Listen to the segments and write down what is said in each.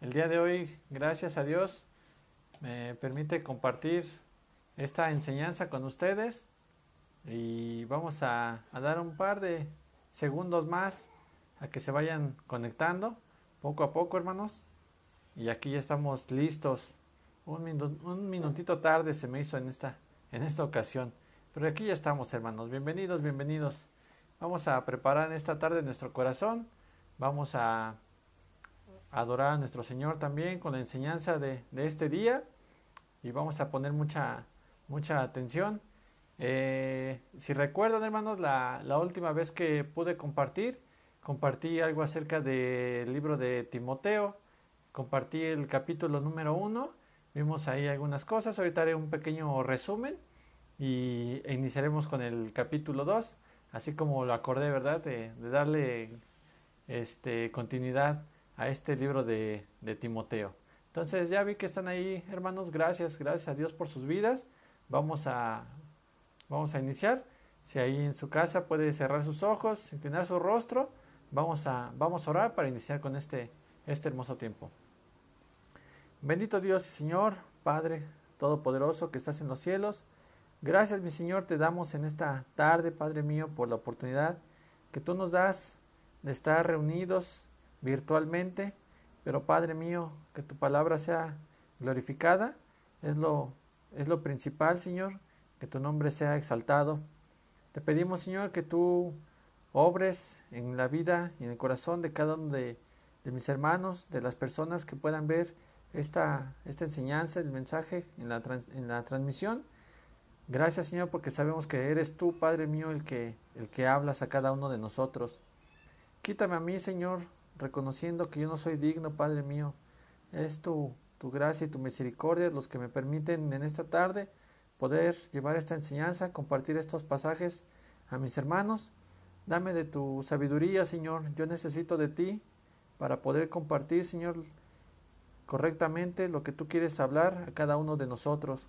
el día de hoy, gracias a Dios, me permite compartir esta enseñanza con ustedes y vamos a, dar un par de segundos más a que se vayan conectando poco a poco, hermanos. Y aquí ya estamos listos. Un, minutito tarde se me hizo en esta, en esta ocasión. Pero aquí ya estamos, hermanos. Bienvenidos, bienvenidos. Vamos a preparar en esta tarde nuestro corazón. Vamos a adorar a nuestro Señor también con la enseñanza de, este día. Y vamos a poner mucha, mucha atención. Eh, si recuerdan, hermanos, la, la, última vez que pude compartir, compartí algo acerca del libro de Timoteo. Compartí el capítulo número uno. Vimos ahí algunas cosas. Ahorita haré un pequeño resumen y iniciaremos con el capítulo 2 así como lo acordé, ¿verdad? De, darle este, continuidad a este libro de, Timoteo. Entonces ya vi que están ahí, hermanos, gracias, gracias a Dios por sus vidas. Vamos a, vamos a iniciar. Si ahí en su casa puede cerrar sus ojos, inclinar su rostro, vamos a, vamos a orar para iniciar con este, este hermoso tiempo. Bendito Dios y Señor, Padre Todopoderoso que estás en los cielos, Gracias, mi Señor, te damos en esta tarde, Padre mío, por la oportunidad que tú nos das de estar reunidos virtualmente, pero Padre mío, que tu palabra sea glorificada, es lo, es lo principal, Señor, que tu nombre sea exaltado. Te pedimos, Señor, que tú obres en la vida y en el corazón de cada uno de, mis hermanos, de las personas que puedan ver esta, esta enseñanza, el mensaje en la, en la transmisión Gracias Señor porque sabemos que eres tú, Padre mío, el que, el que hablas a cada uno de nosotros. Quítame a mí, Señor, reconociendo que yo no soy digno, Padre mío. Es tu, tu gracia y tu misericordia los que me permiten en esta tarde poder llevar esta enseñanza, compartir estos pasajes a mis hermanos. Dame de tu sabiduría, Señor. Yo necesito de ti para poder compartir, Señor, correctamente lo que tú quieres hablar a cada uno de nosotros.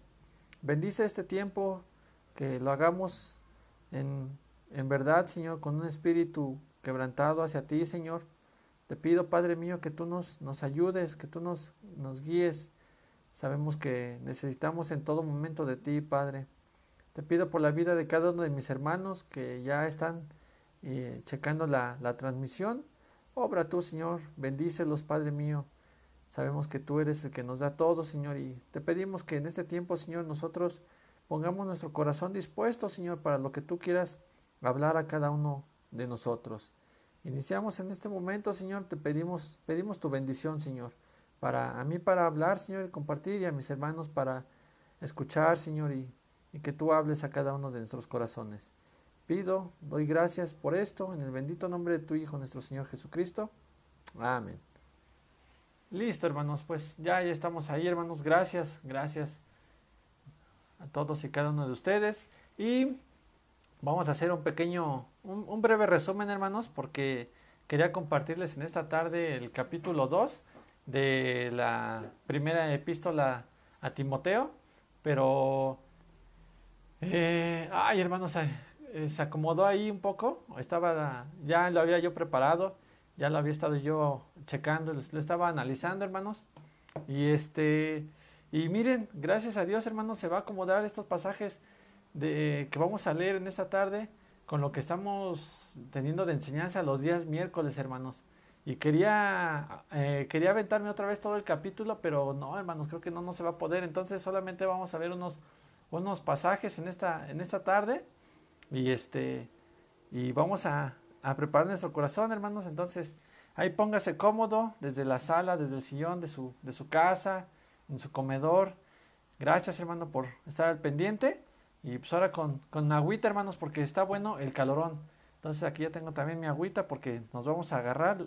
Bendice este tiempo, que lo hagamos en, en verdad, Señor, con un espíritu quebrantado hacia ti, Señor. Te pido, Padre mío, que tú nos, nos ayudes, que tú nos, nos guíes. Sabemos que necesitamos en todo momento de ti, Padre. Te pido por la vida de cada uno de mis hermanos que ya están eh, checando la, la transmisión. Obra tú, Señor, bendícelos, Padre mío. Sabemos que tú eres el que nos da todo, Señor, y te pedimos que en este tiempo, Señor, nosotros pongamos nuestro corazón dispuesto, Señor, para lo que tú quieras hablar a cada uno de nosotros. Iniciamos en este momento, Señor, te pedimos, pedimos tu bendición, Señor, para a mí para hablar, Señor, y compartir, y a mis hermanos para escuchar, Señor, y, y que tú hables a cada uno de nuestros corazones. Pido, doy gracias por esto, en el bendito nombre de tu Hijo, nuestro Señor Jesucristo. Amén. Listo, hermanos, pues ya, ya estamos ahí, hermanos. Gracias, gracias a todos y cada uno de ustedes. Y vamos a hacer un pequeño, un, breve resumen, hermanos, porque quería compartirles en esta tarde el capítulo 2 de la primera epístola a Timoteo. Pero, eh, ay, hermanos, se, se acomodó ahí un poco. Estaba, ya lo había yo preparado ya lo había estado yo checando, lo, estaba analizando, hermanos. Y este, y miren, gracias a Dios, hermanos, se va a acomodar estos pasajes de, que vamos a leer en esta tarde con lo que estamos teniendo de enseñanza los días miércoles, hermanos. Y quería, eh, quería aventarme otra vez todo el capítulo, pero no, hermanos, creo que no, no se va a poder. Entonces solamente vamos a ver unos, unos pasajes en esta, en esta tarde. Y este, y vamos a, a preparar nuestro corazón, hermanos. Entonces, ahí póngase cómodo desde la sala, desde el sillón de su, de su casa, en su comedor. Gracias, hermano, por estar al pendiente. Y pues ahora con, con agüita, hermanos, porque está bueno el calorón. Entonces aquí ya tengo también mi agüita porque nos vamos a agarrar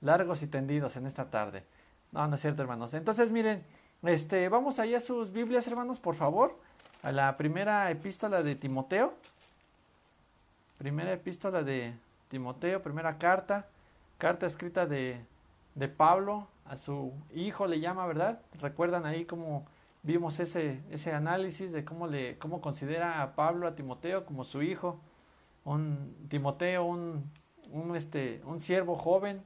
largos y tendidos en esta tarde. No, no es cierto, hermanos. Entonces, miren, este, vamos ahí a sus Biblias, hermanos, por favor. A la primera epístola de Timoteo. Primera epístola de, Timoteo, primera carta, carta escrita de, de Pablo a su hijo, le llama, ¿verdad? Recuerdan ahí cómo vimos ese, ese análisis de cómo, le, cómo considera a Pablo a Timoteo como su hijo, un Timoteo, un, un, este, un siervo joven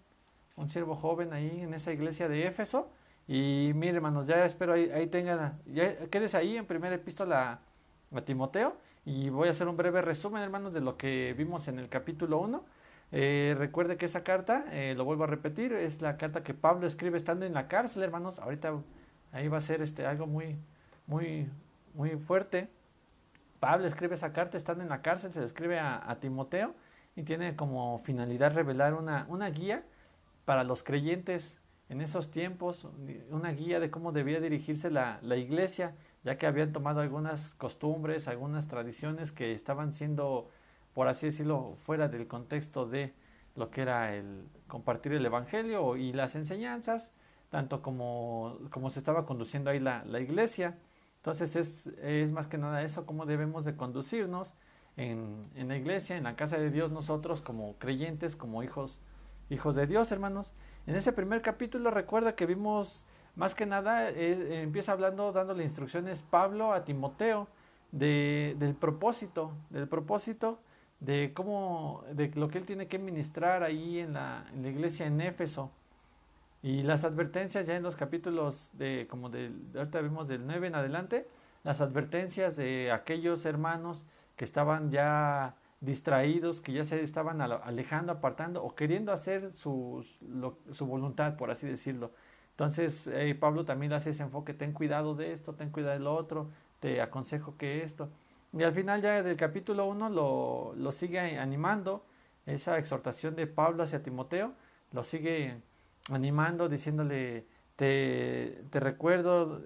un siervo joven ahí en esa iglesia de Éfeso. Y mire, hermanos, ya espero ahí, ahí tengan, ya quédese ahí en primera epístola a Timoteo y voy a hacer un breve resumen, hermanos, de lo que vimos en el capítulo 1. Eh, recuerde que esa carta, eh, lo vuelvo a repetir, es la carta que Pablo escribe estando en la cárcel, hermanos. Ahorita ahí va a ser este, algo muy, muy, muy fuerte. Pablo escribe esa carta estando en la cárcel, se le escribe a, Timoteo y tiene como finalidad revelar una, una guía para los creyentes en esos tiempos, una guía de cómo debía dirigirse la, la iglesia, ya que habían tomado algunas costumbres, algunas tradiciones que estaban siendo, por así decirlo, fuera del contexto de lo que era el compartir el Evangelio y las enseñanzas, tanto como, como se estaba conduciendo ahí la, la iglesia. Entonces es, es, más que nada eso, cómo debemos de conducirnos en, en, la iglesia, en la casa de Dios nosotros como creyentes, como hijos, hijos de Dios, hermanos. En ese primer capítulo recuerda que vimos más que nada, eh, empieza hablando, dándole instrucciones Pablo a Timoteo de, del propósito, del propósito de cómo, de lo que él tiene que ministrar ahí en la, en la iglesia en Éfeso. Y las advertencias ya en los capítulos de, como de, ahorita vimos del 9 en adelante, las advertencias de aquellos hermanos que estaban ya distraídos, que ya se estaban alejando, apartando o queriendo hacer su, su voluntad, por así decirlo. Entonces, eh, Pablo también hace ese enfoque, ten cuidado de esto, ten cuidado de lo otro, te aconsejo que esto. Y al final ya del capítulo 1 lo, lo sigue animando, esa exhortación de Pablo hacia Timoteo, lo sigue animando, diciéndole, te, te recuerdo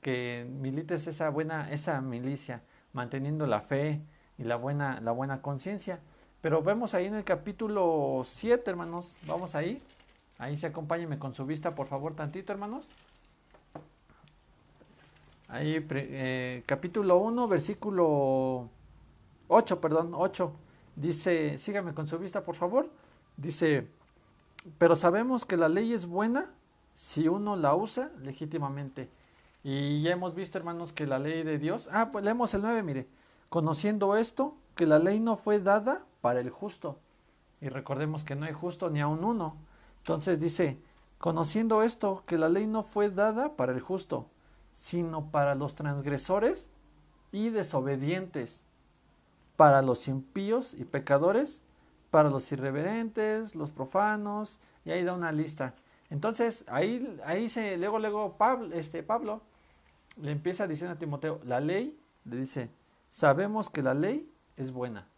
que milites esa buena, esa milicia, manteniendo la fe y la buena, la buena conciencia. Pero vemos ahí en el capítulo 7, hermanos, vamos ahí. Ahí se acompáñenme con su vista, por favor, tantito, hermanos. Ahí, eh, capítulo 1, versículo 8, perdón, 8. Dice, sígame con su vista, por favor. Dice, pero sabemos que la ley es buena si uno la usa legítimamente. Y ya hemos visto, hermanos, que la ley de Dios. Ah, pues leemos el 9, mire. Conociendo esto, que la ley no fue dada para el justo. Y recordemos que no hay justo ni a un uno entonces dice, conociendo esto, que la ley no fue dada para el justo, sino para los transgresores y desobedientes, para los impíos y pecadores, para los irreverentes, los profanos, y ahí da una lista. Entonces, ahí, ahí se, luego, luego Pablo, este, Pablo le empieza diciendo a Timoteo, la ley, le dice, sabemos que la ley es buena.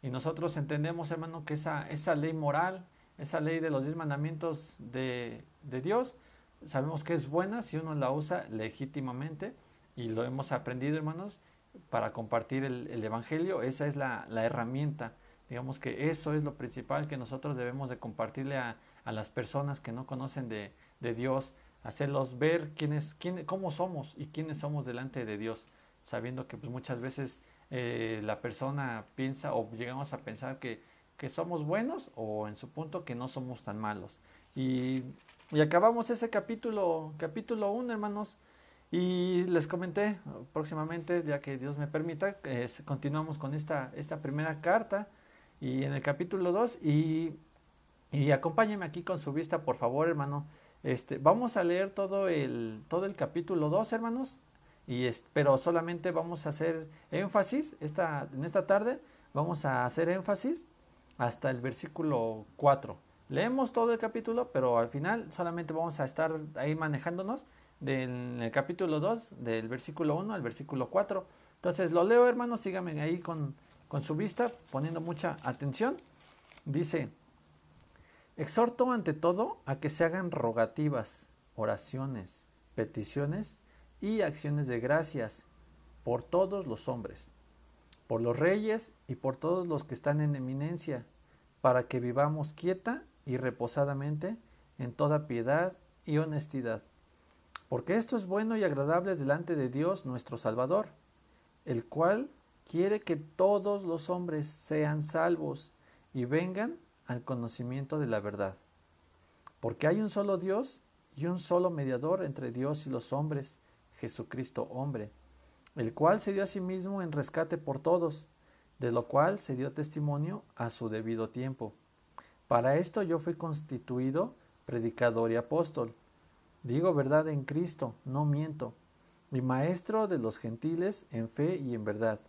Y nosotros entendemos, hermano, que esa, esa ley moral, esa ley de los diez mandamientos de, de, Dios, sabemos que es buena si uno la usa legítimamente y lo hemos aprendido, hermanos, para compartir el, el Evangelio. Esa es la, la, herramienta. Digamos que eso es lo principal que nosotros debemos de compartirle a, a las personas que no conocen de, de Dios, hacerlos ver quiénes, quién, cómo somos y quiénes somos delante de Dios, sabiendo que pues, muchas veces eh, la persona piensa o llegamos a pensar que que somos buenos o en su punto que no somos tan malos. Y, y acabamos ese capítulo, capítulo 1, hermanos. Y les comenté próximamente, ya que Dios me permita, continuamos con esta, esta primera carta y en el capítulo 2 y, y acompáñenme aquí con su vista, por favor, hermano. Este, vamos a leer todo el, todo el capítulo 2, hermanos, y pero solamente vamos a hacer énfasis esta, en esta tarde, vamos a hacer énfasis hasta el versículo 4. Leemos todo el capítulo, pero al final solamente vamos a estar ahí manejándonos del el capítulo 2, del versículo 1 al versículo 4. Entonces lo leo, hermanos, síganme ahí con, con su vista, poniendo mucha atención. Dice, exhorto ante todo a que se hagan rogativas, oraciones, peticiones y acciones de gracias por todos los hombres por los reyes y por todos los que están en eminencia, para que vivamos quieta y reposadamente en toda piedad y honestidad. Porque esto es bueno y agradable delante de Dios nuestro Salvador, el cual quiere que todos los hombres sean salvos y vengan al conocimiento de la verdad. Porque hay un solo Dios y un solo mediador entre Dios y los hombres, Jesucristo hombre el cual se dio a sí mismo en rescate por todos, de lo cual se dio testimonio a su debido tiempo. Para esto yo fui constituido predicador y apóstol. Digo verdad en Cristo, no miento, y maestro de los gentiles en fe y en verdad.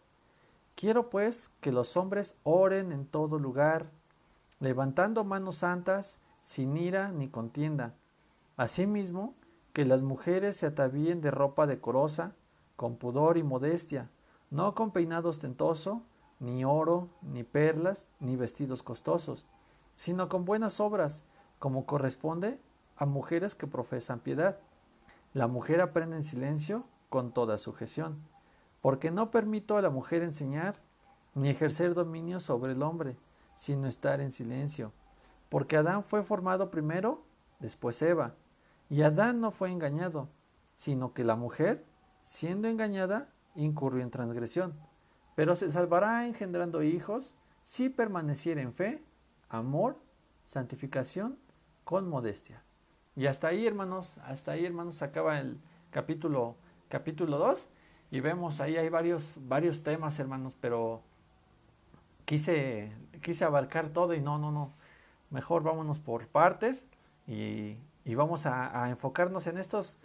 Quiero pues que los hombres oren en todo lugar, levantando manos santas, sin ira ni contienda. Asimismo, que las mujeres se atavíen de ropa decorosa, con pudor y modestia, no con peinado ostentoso, ni oro, ni perlas, ni vestidos costosos, sino con buenas obras, como corresponde a mujeres que profesan piedad. La mujer aprende en silencio con toda sujeción, porque no permito a la mujer enseñar ni ejercer dominio sobre el hombre, sino estar en silencio, porque Adán fue formado primero, después Eva, y Adán no fue engañado, sino que la mujer, siendo engañada, incurrió en transgresión, pero se salvará engendrando hijos si permaneciera en fe, amor, santificación, con modestia. Y hasta ahí, hermanos, hasta ahí, hermanos, acaba el capítulo capítulo 2 y vemos ahí hay varios varios temas, hermanos, pero quise quise abarcar todo y no, no, no. Mejor vámonos por partes y y vamos a, enfocarnos en estos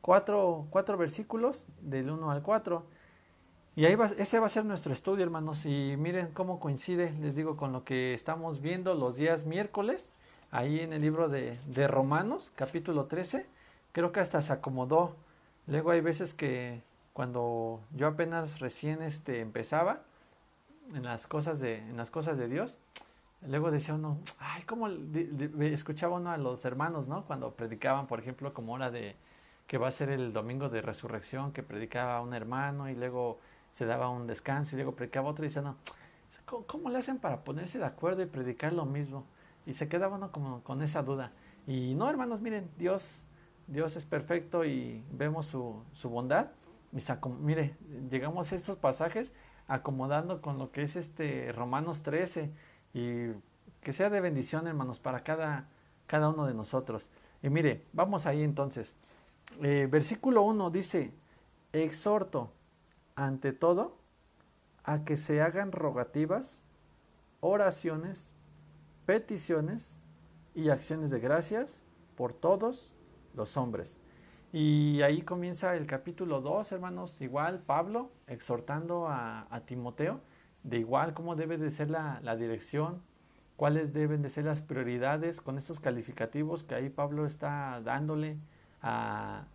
cuatro, cuatro, versículos del 1 al 4. Y ahí va, ese va a ser nuestro estudio, hermanos. Y miren cómo coincide, les digo, con lo que estamos viendo los días miércoles, ahí en el libro de, de Romanos, capítulo 13. Creo que hasta se acomodó. Luego hay veces que cuando yo apenas recién este, empezaba en las cosas de, en las cosas de Dios, Luego decía uno, ay, ¿cómo escuchaba uno a los hermanos, ¿no? Cuando predicaban, por ejemplo, como hora de que va a ser el domingo de resurrección, que predicaba un hermano y luego se daba un descanso y luego predicaba otro y decía, no, ¿cómo, le hacen para ponerse de acuerdo y predicar lo mismo? Y se quedaba uno como con esa duda. Y no, hermanos, miren, Dios, Dios es perfecto y vemos su, su bondad. Mire, llegamos a estos pasajes acomodando con lo que es este Romanos 13 y que sea de bendición, hermanos, para cada, cada uno de nosotros. Y mire, vamos ahí entonces. Eh, versículo 1 dice, exhorto ante todo a que se hagan rogativas, oraciones, peticiones y acciones de gracias por todos los hombres. Y ahí comienza el capítulo 2, hermanos, igual Pablo exhortando a, Timoteo de igual cómo debe de ser la, dirección, cuáles deben de ser las prioridades con esos calificativos que ahí Pablo está dándole a,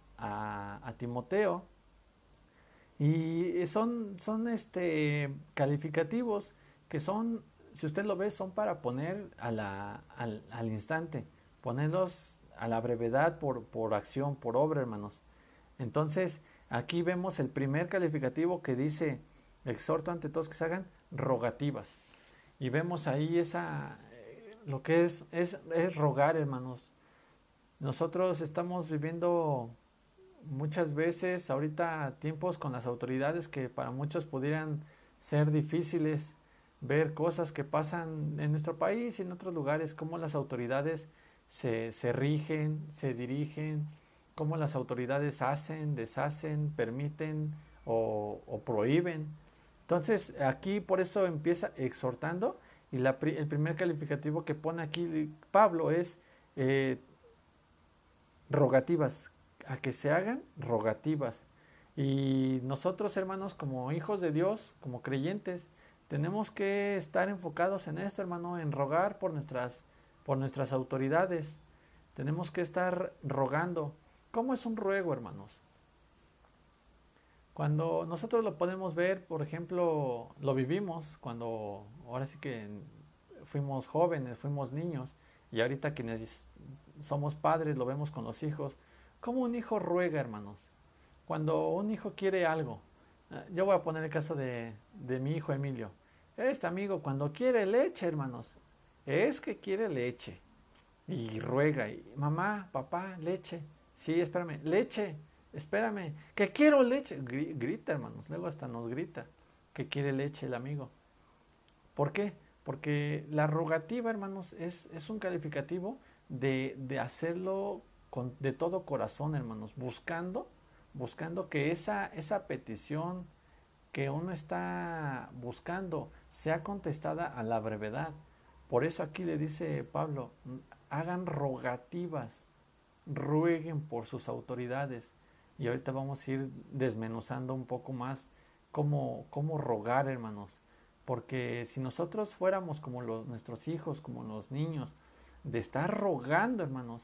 Timoteo. Y son, son este, calificativos que son, si usted lo ve, son para poner a al, al, instante, ponerlos a la brevedad por, por acción, por obra, hermanos. Entonces, aquí vemos el primer calificativo que dice, exhorto ante todos que se hagan rogativas. Y vemos ahí esa, eh, lo que es, es, es rogar, hermanos. Nosotros estamos viviendo muchas veces ahorita tiempos con las autoridades que para muchos pudieran ser difíciles ver cosas que pasan en nuestro país y en otros lugares, cómo las autoridades se, se rigen, se dirigen, cómo las autoridades hacen, deshacen, permiten o, prohíben. Entonces, aquí por eso empieza exhortando y el primer calificativo que pone aquí Pablo es eh, rogativas, a que se hagan rogativas. Y nosotros, hermanos, como hijos de Dios, como creyentes, tenemos que estar enfocados en esto, hermano, en rogar por nuestras, por nuestras autoridades. Tenemos que estar rogando. ¿Cómo es un ruego, hermanos? Cuando nosotros lo podemos ver, por ejemplo, lo vivimos cuando ahora sí que fuimos jóvenes, fuimos niños, y ahorita quienes somos padres lo vemos con los hijos, como un hijo ruega, hermanos. Cuando un hijo quiere algo, eh, yo voy a poner el caso de, de mi hijo Emilio. Este amigo cuando quiere leche, hermanos, es que quiere leche. Y ruega, y mamá, papá, leche. Sí, espérame, leche espérame, que quiero leche. Grita, hermanos, luego hasta nos grita que quiere leche el amigo. ¿Por qué? Porque la rogativa, hermanos, es, es un calificativo de, de hacerlo con, de todo corazón, hermanos, buscando, buscando que esa, esa petición que uno está buscando sea contestada a la brevedad. Por eso aquí le dice Pablo, hagan rogativas, rueguen por sus autoridades. Y ahorita vamos a ir desmenuzando un poco más cómo, cómo rogar, hermanos. Porque si nosotros fuéramos como los, nuestros hijos, como los niños, de estar rogando, hermanos,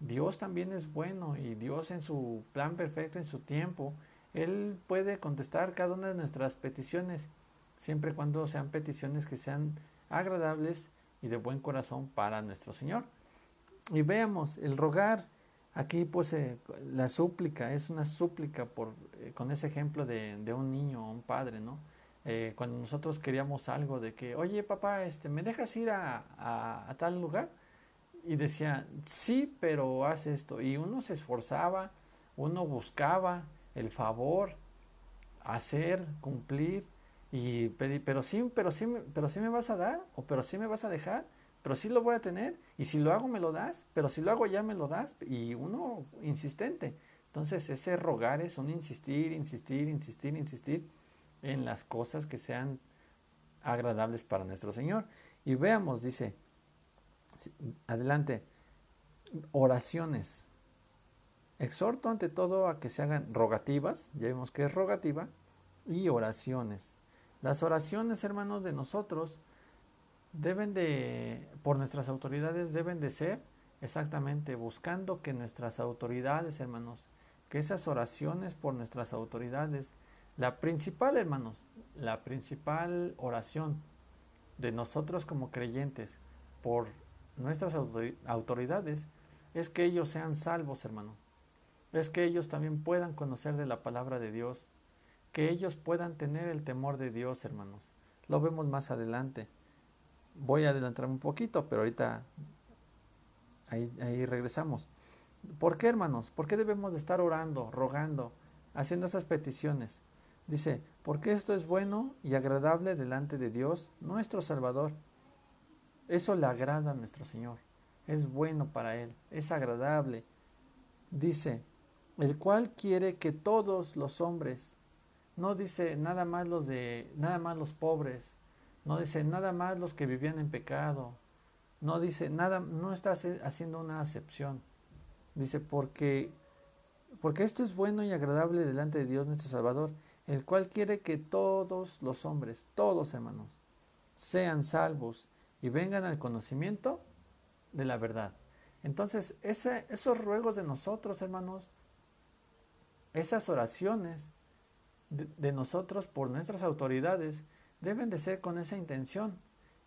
Dios también es bueno y Dios en su plan perfecto, en su tiempo, Él puede contestar cada una de nuestras peticiones, siempre y cuando sean peticiones que sean agradables y de buen corazón para nuestro Señor. Y veamos, el rogar, aquí pues la súplica, es una súplica por, eh, con ese ejemplo de, de, un niño o un padre, ¿no? Eh, cuando nosotros queríamos algo de que, oye papá, este, ¿me dejas ir a, a, a tal lugar? y decía, sí, pero haz esto. Y uno se esforzaba, uno buscaba el favor, hacer, cumplir, y pedir, pero sí, pero sí, pero sí me vas a dar, o pero sí me vas a dejar, pero sí lo voy a tener, y si lo hago me lo das, pero si lo hago ya me lo das, y uno insistente. Entonces ese rogar es un insistir, insistir, insistir, insistir en las cosas que sean agradables para nuestro Señor. Y veamos, dice, Adelante. Oraciones. Exhorto ante todo a que se hagan rogativas, ya vimos que es rogativa, y oraciones. Las oraciones, hermanos, de nosotros deben de, por nuestras autoridades, deben de ser exactamente buscando que nuestras autoridades, hermanos, que esas oraciones por nuestras autoridades, la principal, hermanos, la principal oración de nosotros como creyentes por nuestras autoridades es que ellos sean salvos, hermano. Es que ellos también puedan conocer de la palabra de Dios. Que ellos puedan tener el temor de Dios, hermanos. Lo vemos más adelante. Voy a adelantar un poquito, pero ahorita ahí, ahí regresamos. ¿Por qué, hermanos? ¿Por qué debemos de estar orando, rogando, haciendo esas peticiones? Dice, porque esto es bueno y agradable delante de Dios, nuestro Salvador eso le agrada a nuestro Señor. Es bueno para Él, es agradable. Dice, el cual quiere que todos los hombres, no dice nada más los de, nada más los pobres, no dice nada más los que vivían en pecado, no dice nada, no está haciendo una acepción. Dice, porque, porque esto es bueno y agradable delante de Dios nuestro Salvador, el cual quiere que todos los hombres, todos hermanos, sean salvos y vengan al conocimiento de la verdad. Entonces, esos ruegos de nosotros, hermanos, esas oraciones de, nosotros por nuestras autoridades, deben de ser con esa intención,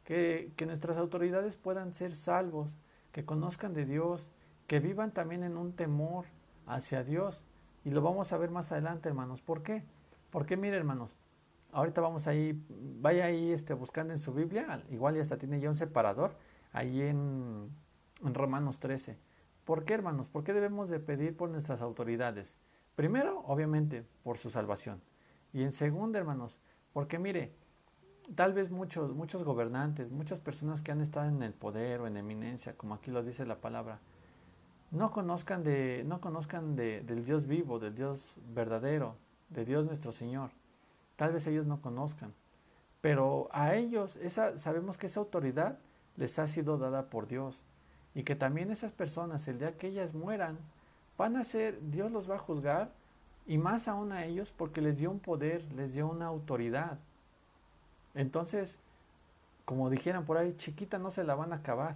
que, que nuestras autoridades puedan ser salvos, que conozcan de Dios, que vivan también en un temor hacia Dios. Y lo vamos a ver más adelante, hermanos. ¿Por qué? Porque mire, hermanos, Ahorita vamos ahí, vaya ahí este, buscando en su Biblia, igual ya hasta tiene ya un separador, ahí en, en Romanos 13. ¿Por qué, hermanos? ¿Por qué debemos de pedir por nuestras autoridades? Primero, obviamente, por su salvación. Y en segundo, hermanos, porque mire, tal vez muchos, muchos gobernantes, muchas personas que han estado en el poder o en eminencia, como aquí lo dice la palabra, no conozcan, de, no conozcan de, del Dios vivo, del Dios verdadero, de Dios nuestro Señor. Tal vez ellos no conozcan, pero a ellos sabemos que esa autoridad les ha sido dada por Dios y que también esas personas, el día que ellas mueran, van a ser, Dios los va a juzgar y más aún a ellos porque les dio un poder, les dio una autoridad. Entonces, como dijeran por ahí, chiquita no se la van a acabar,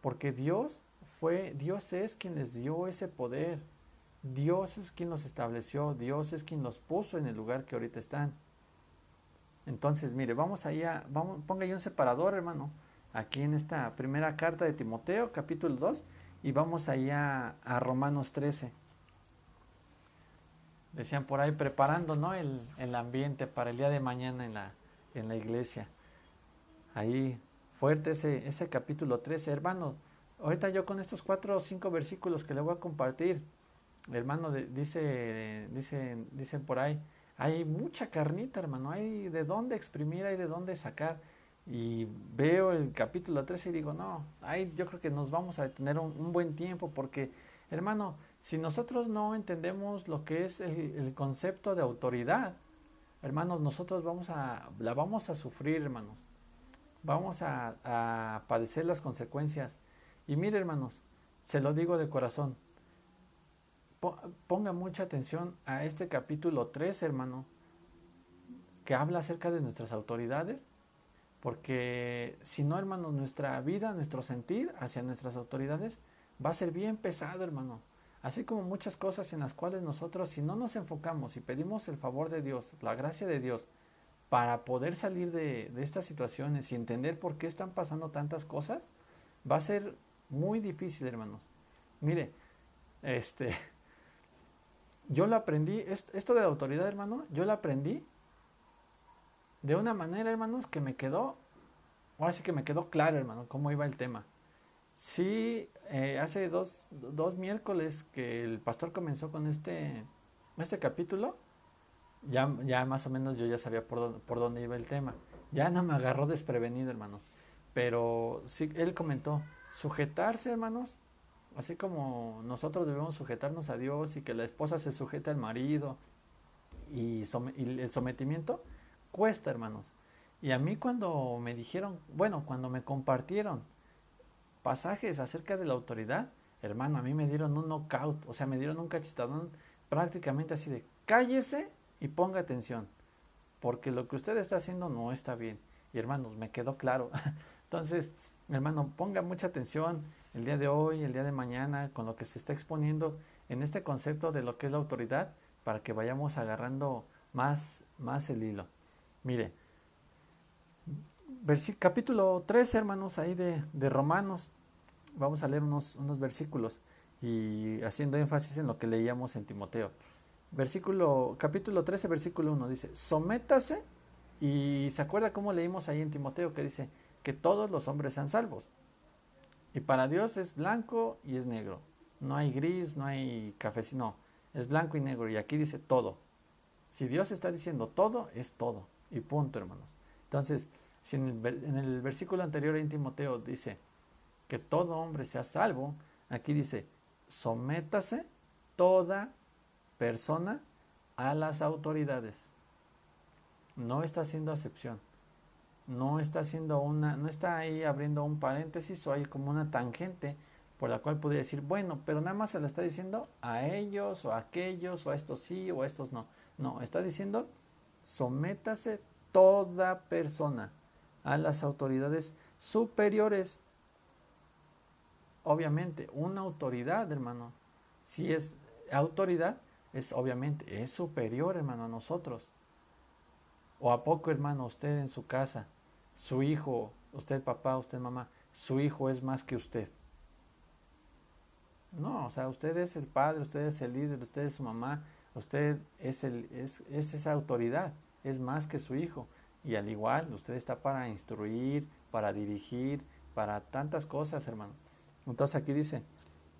porque Dios fue, Dios es quien les dio ese poder. Dios es quien los estableció, Dios es quien los puso en el lugar que ahorita están. Entonces, mire, vamos allá, vamos, ponga ahí un separador, hermano, aquí en esta primera carta de Timoteo, capítulo 2, y vamos allá a Romanos 13. Decían por ahí preparando, ¿no? El, el ambiente para el día de mañana en la, en la iglesia. Ahí, fuerte ese, ese capítulo 13, hermano. Ahorita yo con estos cuatro o cinco versículos que le voy a compartir, hermano, dice, dice, dicen por ahí, hay mucha carnita, hermano, hay de dónde exprimir, hay de dónde sacar. Y veo el capítulo 13 y digo, no, ahí yo creo que nos vamos a tener un, buen tiempo porque, hermano, si nosotros no entendemos lo que es el, concepto de autoridad, hermanos, nosotros vamos a, la vamos a sufrir, hermanos. Vamos a, a padecer las consecuencias. Y mire, hermanos, se lo digo de corazón. Ponga mucha atención a este capítulo 3, hermano, que habla acerca de nuestras autoridades, porque si no, hermano, nuestra vida, nuestro sentir hacia nuestras autoridades va a ser bien pesado, hermano. Así como muchas cosas en las cuales nosotros, si no nos enfocamos y pedimos el favor de Dios, la gracia de Dios, para poder salir de, estas situaciones y entender por qué están pasando tantas cosas, va a ser muy difícil, hermanos. Mire, este, yo lo aprendí, esto de la autoridad, hermano, yo lo aprendí de una manera, hermanos, que me quedó, ahora sí que me quedó claro, hermano, cómo iba el tema. Sí, eh, hace dos, dos, miércoles que el pastor comenzó con este, este capítulo, ya, ya más o menos yo ya sabía por dónde, por dónde iba el tema. Ya no me agarró desprevenido, hermanos. Pero sí, él comentó, sujetarse, hermanos, así como nosotros debemos sujetarnos a Dios y que la esposa se sujete al marido y, y el sometimiento, cuesta, hermanos. Y a mí cuando me dijeron, bueno, cuando me compartieron pasajes acerca de la autoridad, hermano, a mí me dieron un knockout, o sea, me dieron un cachetadón prácticamente así de cállese y ponga atención, porque lo que usted está haciendo no está bien. Y hermanos, me quedó claro. Entonces, hermano, ponga mucha atención el día de hoy, el día de mañana, con lo que se está exponiendo en este concepto de lo que es la autoridad, para que vayamos agarrando más, más el hilo. Mire, capítulo 13, hermanos, ahí de, de, Romanos. Vamos a leer unos, unos versículos y haciendo énfasis en lo que leíamos en Timoteo. Versículo, capítulo 13, versículo 1 dice, sométase y se acuerda cómo leímos ahí en Timoteo que dice que todos los hombres sean salvos. Y para Dios es blanco y es negro. No hay gris, no hay café, no, es blanco y negro. Y aquí dice todo. Si Dios está diciendo todo, es todo. Y punto, hermanos. Entonces, si en el, versículo anterior en Timoteo dice que todo hombre sea salvo, aquí dice, sométase toda persona a las autoridades. No está haciendo acepción. No está haciendo una, no está ahí abriendo un paréntesis o hay como una tangente por la cual podría decir, bueno, pero nada más se lo está diciendo a ellos o a aquellos o a estos sí o a estos no. No, está diciendo, sométase toda persona a las autoridades superiores. Obviamente, una autoridad, hermano, si es autoridad, es obviamente, es superior, hermano, a nosotros. O a poco, hermano, usted en su casa, su hijo, usted papá, usted mamá, su hijo es más que usted. No, o sea, usted es el padre, usted es el líder, usted es su mamá, usted es, el, es, es esa autoridad, es más que su hijo. Y al igual, usted está para instruir, para dirigir, para tantas cosas, hermano. Entonces aquí dice,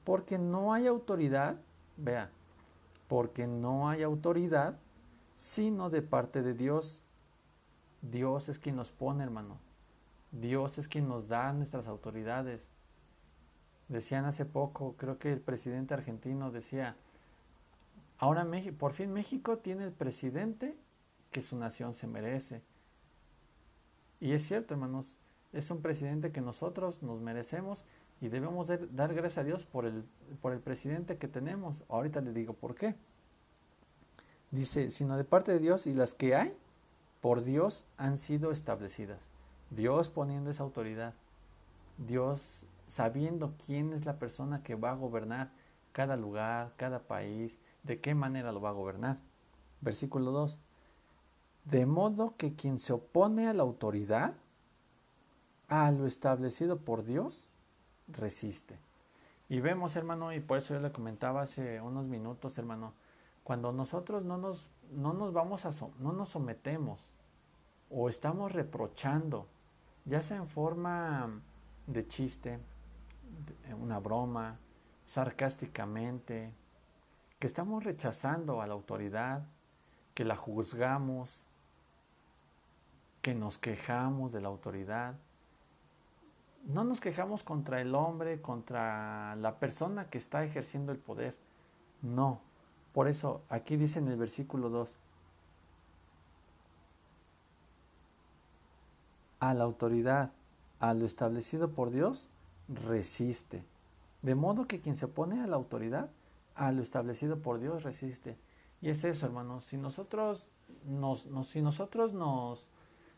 porque no hay autoridad, vea, porque no hay autoridad sino de parte de Dios. Dios es quien nos pone, hermano. Dios es quien nos da nuestras autoridades. Decían hace poco, creo que el presidente argentino decía, ahora por fin México tiene el presidente que su nación se merece. Y es cierto, hermanos, es un presidente que nosotros nos merecemos y debemos dar gracias a Dios por el, por el presidente que tenemos. Ahorita le digo por qué. Dice, sino de parte de Dios y las que hay, por Dios han sido establecidas. Dios poniendo esa autoridad. Dios sabiendo quién es la persona que va a gobernar cada lugar, cada país, de qué manera lo va a gobernar. Versículo 2. De modo que quien se opone a la autoridad, a lo establecido por Dios, resiste. Y vemos, hermano, y por eso yo le comentaba hace unos minutos, hermano, cuando nosotros no nos, no nos vamos a, no nos sometemos o estamos reprochando, ya sea en forma de chiste, una broma, sarcásticamente, que estamos rechazando a la autoridad, que la juzgamos, que nos quejamos de la autoridad. No nos quejamos contra el hombre, contra la persona que está ejerciendo el poder. No. Por eso aquí dice en el versículo 2, a la autoridad, a lo establecido por Dios, resiste. De modo que quien se opone a la autoridad, a lo establecido por Dios, resiste. Y es eso, hermanos. Si nosotros nos, si nosotros nos,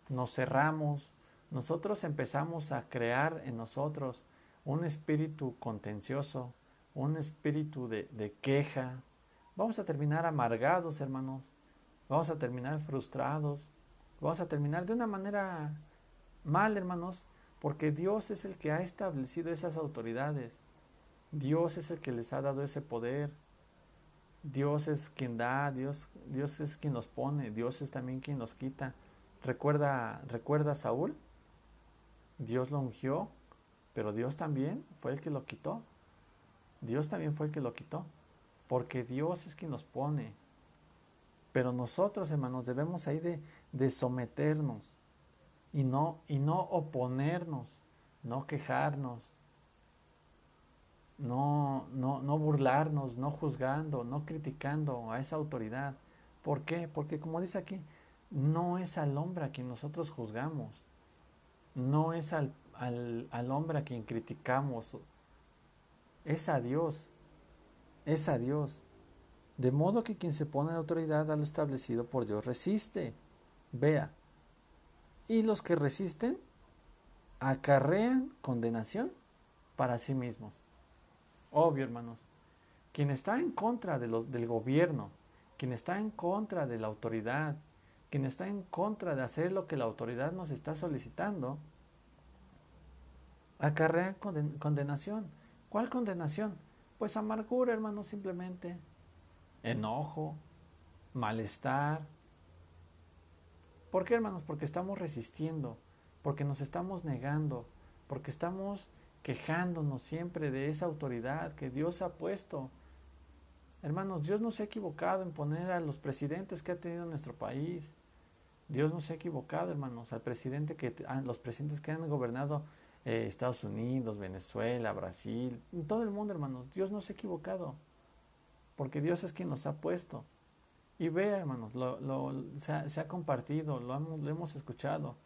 nos cerramos, nosotros empezamos a crear en nosotros un espíritu contencioso, un espíritu de, queja, vamos a terminar amargados, hermanos. Vamos a terminar frustrados. Vamos a terminar de una manera mal, hermanos, porque Dios es el que ha establecido esas autoridades. Dios es el que les ha dado ese poder. Dios es quien da, Dios, Dios es quien los pone, Dios es también quien los quita. Recuerda, recuerda a Saúl, Dios lo ungió, pero Dios también fue el que lo quitó. Dios también fue el que lo quitó, porque Dios es quien nos pone. Pero nosotros, hermanos, debemos ahí de, de someternos y no, y no oponernos, no quejarnos, no, no, no burlarnos, no juzgando, no criticando a esa autoridad. ¿Por qué? Porque como dice aquí, no es al hombre a quien nosotros juzgamos, no es al, al, al hombre a quien criticamos, es a Dios, es a Dios. De modo que quien se pone en autoridad a lo establecido por Dios resiste. Vea. Y los que resisten acarrean condenación para sí mismos. Obvio, hermanos. Quien está en contra de del gobierno, quien está en contra de la autoridad, quien está en contra de hacer lo que la autoridad nos está solicitando, acarrea condenación. ¿Cuál condenación? Pues amargura, hermanos, simplemente. Enojo, malestar. ¿Por qué, hermanos? Porque estamos resistiendo, porque nos estamos negando, porque estamos quejándonos siempre de esa autoridad que Dios ha puesto. Hermanos, Dios no se ha equivocado en poner a los presidentes que ha tenido nuestro país. Dios no se ha equivocado, hermanos, al presidente que los presidentes que han gobernado eh, Estados Unidos, Venezuela, Brasil, todo el mundo, hermanos. Dios no se ha equivocado, porque Dios es quien nos ha puesto. Y vea, hermanos, lo, se, ha, compartido, lo, lo hemos escuchado.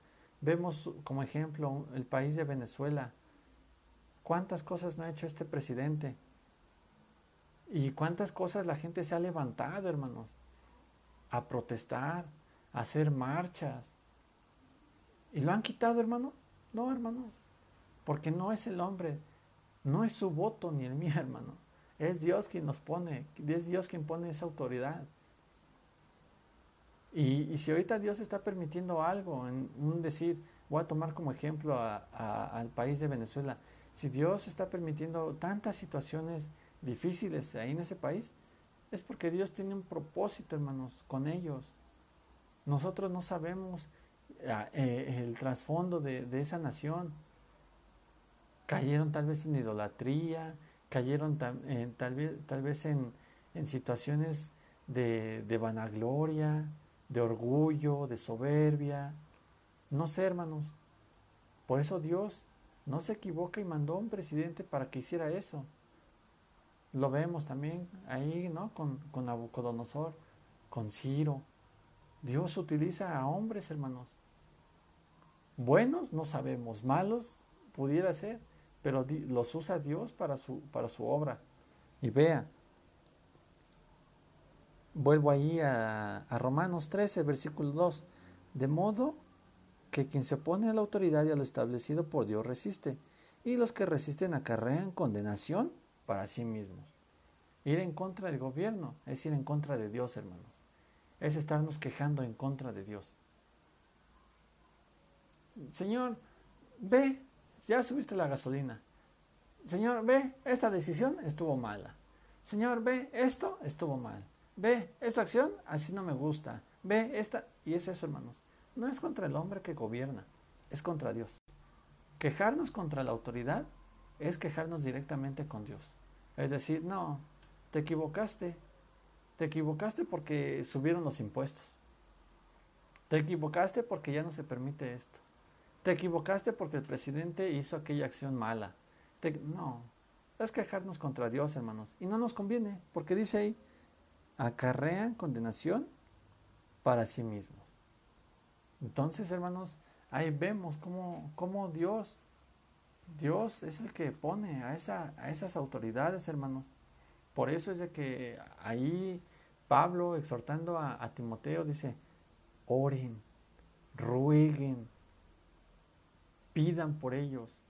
Vemos como ejemplo el país de Venezuela ¿Cuántas cosas no ha hecho este presidente? ¿Y cuántas cosas la gente se ha levantado, hermanos? A protestar, a hacer marchas. ¿Y lo han quitado, hermanos? No, hermanos. Porque no es el hombre, no es su voto ni el mío, hermano. Es Dios quien nos pone, es Dios quien pone esa autoridad. Y, si ahorita Dios está permitiendo algo, en un decir, voy a tomar como ejemplo al país de Venezuela, si Dios está permitiendo tantas situaciones difíciles ahí en ese país, es porque Dios tiene un propósito, hermanos, con ellos. Nosotros no sabemos ah, eh, el trasfondo de, esa nación. Cayeron tal vez en idolatría, cayeron tal, vez, tal vez en, situaciones de, de vanagloria, de orgullo, de soberbia. No sé, hermanos. Por eso Dios no se equivoca y mandó a un presidente para que hiciera eso. Lo vemos también ahí, ¿no? Con, con Nabucodonosor, con Ciro. Dios utiliza a hombres, hermanos. Buenos no sabemos, malos pudiera ser, pero los usa Dios para su, para su obra. Y vea, vuelvo ahí a, a Romanos 13, versículo 2. De modo que quien se opone a la autoridad y a lo establecido por Dios resiste, y los que resisten acarrean condenación para sí mismos. Ir en contra del gobierno es ir en contra de Dios, hermanos. Es estarnos quejando en contra de Dios. Señor, ve, ya subiste la gasolina. Señor, ve, esta decisión estuvo mala. Señor, ve, esto estuvo mal. Ve, esta acción así no me gusta. Ve, esta, y es eso, hermanos no es contra el hombre que gobierna, es contra Dios. Quejarnos contra la autoridad es quejarnos directamente con Dios. Es decir, no, te equivocaste. Te equivocaste porque subieron los impuestos. Te equivocaste porque ya no se permite esto. Te equivocaste porque el presidente hizo aquella acción mala. no, es quejarnos contra Dios, hermanos. Y no nos conviene, porque dice ahí, acarrean condenación para sí mismos. Entonces, hermanos, ahí vemos cómo, Dios Dios es el que pone a, esa, a esas autoridades, hermanos. Por eso es de que ahí Pablo, exhortando a, Timoteo, dice, oren, rueguen, pidan por ellos,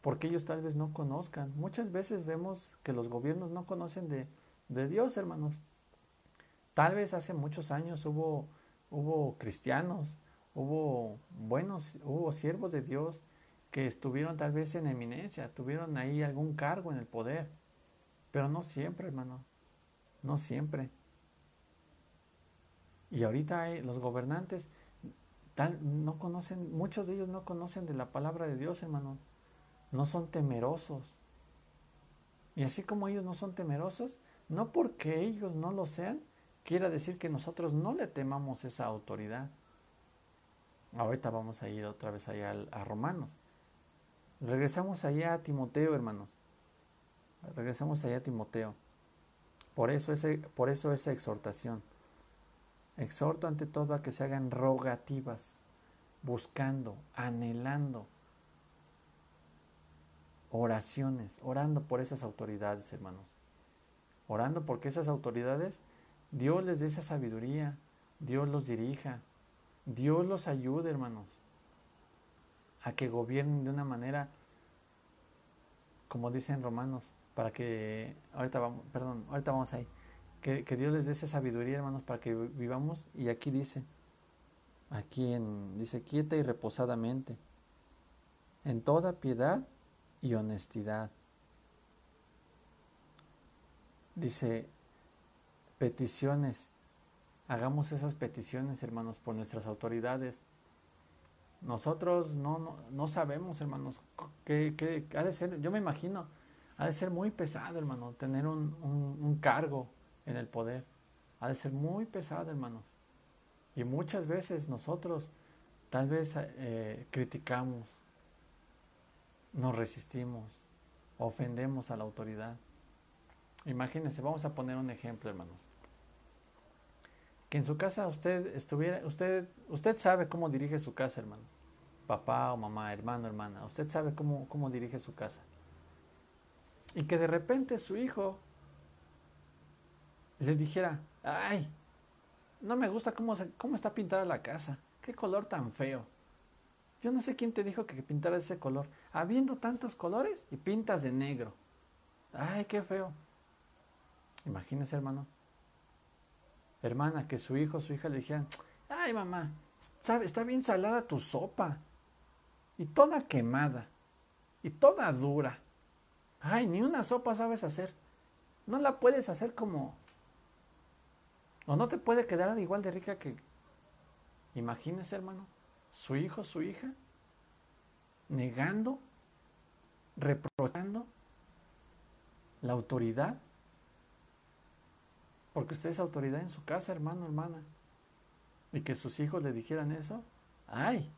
porque ellos tal vez no conozcan. Muchas veces vemos que los gobiernos no conocen de, Dios, hermanos. Tal vez hace muchos años hubo cristianos, hubo buenos, hubo siervos de Dios que estuvieron tal vez en eminencia, tuvieron ahí algún cargo en el poder, pero no siempre, hermano, no siempre. Y ahorita los gobernantes tal, no conocen, muchos de ellos no conocen de la palabra de Dios, hermanos, no son temerosos. Y así como ellos no son temerosos, no porque ellos no lo sean, quiera decir que nosotros no le temamos esa autoridad. Ahorita vamos a ir otra vez allá a Romanos. Regresamos allá a Timoteo, hermanos. Regresamos allá a Timoteo. Por eso, ese, por eso esa exhortación. Exhorto ante todo a que se hagan rogativas, buscando, anhelando oraciones, orando por esas autoridades, hermanos. Orando porque esas autoridades, Dios les dé esa sabiduría, Dios los dirija, Dios los ayude, hermanos, a que gobiernen de una manera, como dicen romanos, para que, ahorita vamos, perdón, ahorita vamos ahí, que, Dios les dé esa sabiduría, hermanos, para que vivamos, y aquí dice, aquí en, dice, quieta y reposadamente, en toda piedad y honestidad. Dice, peticiones, hagamos esas peticiones, hermanos, por nuestras autoridades. Nosotros no, no, sabemos, hermanos, qué, ha de ser, yo me imagino, ha de ser muy pesado, hermano, tener un, un cargo, en el poder. Ha de ser muy pesado, hermanos. Y muchas veces nosotros tal vez eh, criticamos, nos resistimos, ofendemos a la autoridad. Imagínense, vamos a poner un ejemplo, hermanos. Que en su casa usted estuviera, usted, usted sabe cómo dirige su casa, hermanos. Papá o mamá, hermano, hermana. Usted sabe cómo, cómo dirige su casa. Y que de repente su hijo le dijera, ay, no me gusta cómo, cómo está pintada la casa, qué color tan feo. Yo no sé quién te dijo que pintara ese color. Habiendo tantos colores y pintas de negro. Ay, qué feo. Imagínese, hermano. Hermana, que su hijo su hija le dijeran, ay mamá, está bien salada tu sopa. Y toda quemada. Y toda dura. Ay, ni una sopa sabes hacer. No la puedes hacer como o no te puede quedar igual de rica que... Imagínese, hermano, su hijo, su hija, negando, reprochando la autoridad. Porque usted es autoridad en su casa, hermano, hermana. Y que sus hijos le dijeran eso. Ay,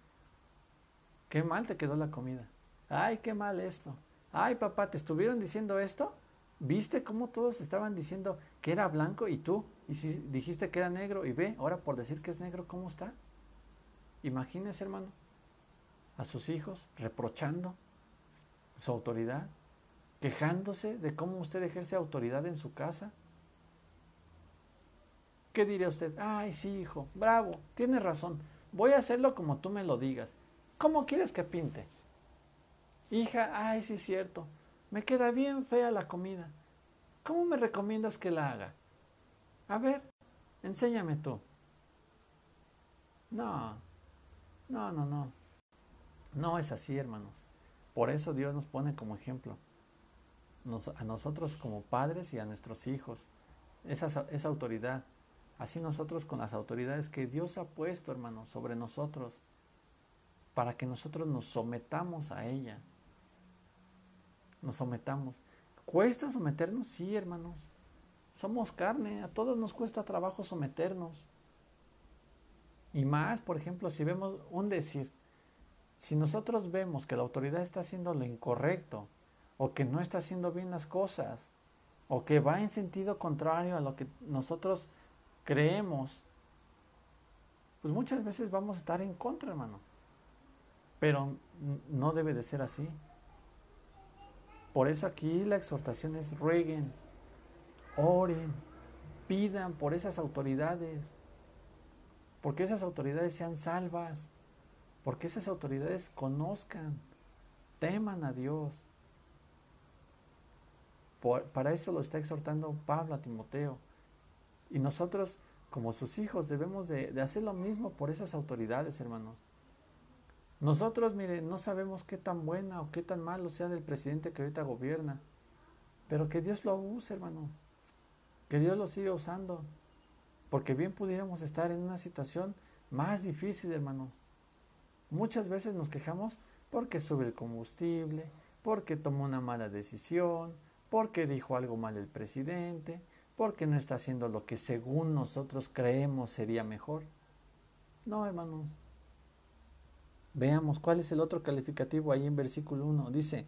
qué mal te quedó la comida. Ay, qué mal esto. Ay, papá, ¿te estuvieron diciendo esto? ¿Viste cómo todos estaban diciendo que era blanco y tú? Y si dijiste que era negro y ve, ahora por decir que es negro, ¿cómo está? Imagínese, hermano, a sus hijos reprochando su autoridad, quejándose de cómo usted ejerce autoridad en su casa. ¿Qué diría usted? Ay, sí, hijo, bravo, tienes razón, voy a hacerlo como tú me lo digas. ¿Cómo quieres que pinte? Hija, ay, sí, es cierto, me queda bien fea la comida. ¿Cómo me recomiendas que la haga? A ver, enséñame tú. No, no, no, no. No es así, hermanos. Por eso Dios nos pone como ejemplo. a nosotros como padres y a nuestros hijos. Esa, esa autoridad. Así nosotros con las autoridades que Dios ha puesto, hermanos, sobre nosotros. Para que nosotros nos sometamos a ella nos sometamos. ¿Cuesta someternos? Sí, hermanos. Somos carne, a todos nos cuesta trabajo someternos. Y más, por ejemplo, si vemos un decir, si nosotros vemos que la autoridad está haciendo lo incorrecto, o que no está haciendo bien las cosas, o que va en sentido contrario a lo que nosotros creemos, pues muchas veces vamos a estar en contra, hermano. Pero no debe de ser así. Por eso aquí la exhortación es rueguen, oren, pidan por esas autoridades, porque esas autoridades sean salvas, porque esas autoridades conozcan, teman a Dios. para eso lo está exhortando Pablo a Timoteo. Y nosotros, como sus hijos, debemos de, de hacer lo mismo por esas autoridades, hermanos. Nosotros, mire, no sabemos qué tan buena o qué tan malo sea del presidente que ahorita gobierna, pero que Dios lo use, hermanos. Que Dios lo siga usando. Porque bien pudiéramos estar en una situación más difícil, hermanos. Muchas veces nos quejamos porque sube el combustible, porque tomó una mala decisión, porque dijo algo mal el presidente, porque no está haciendo lo que según nosotros creemos sería mejor. No, hermanos. Veamos cuál es el otro calificativo ahí en versículo 1. Dice,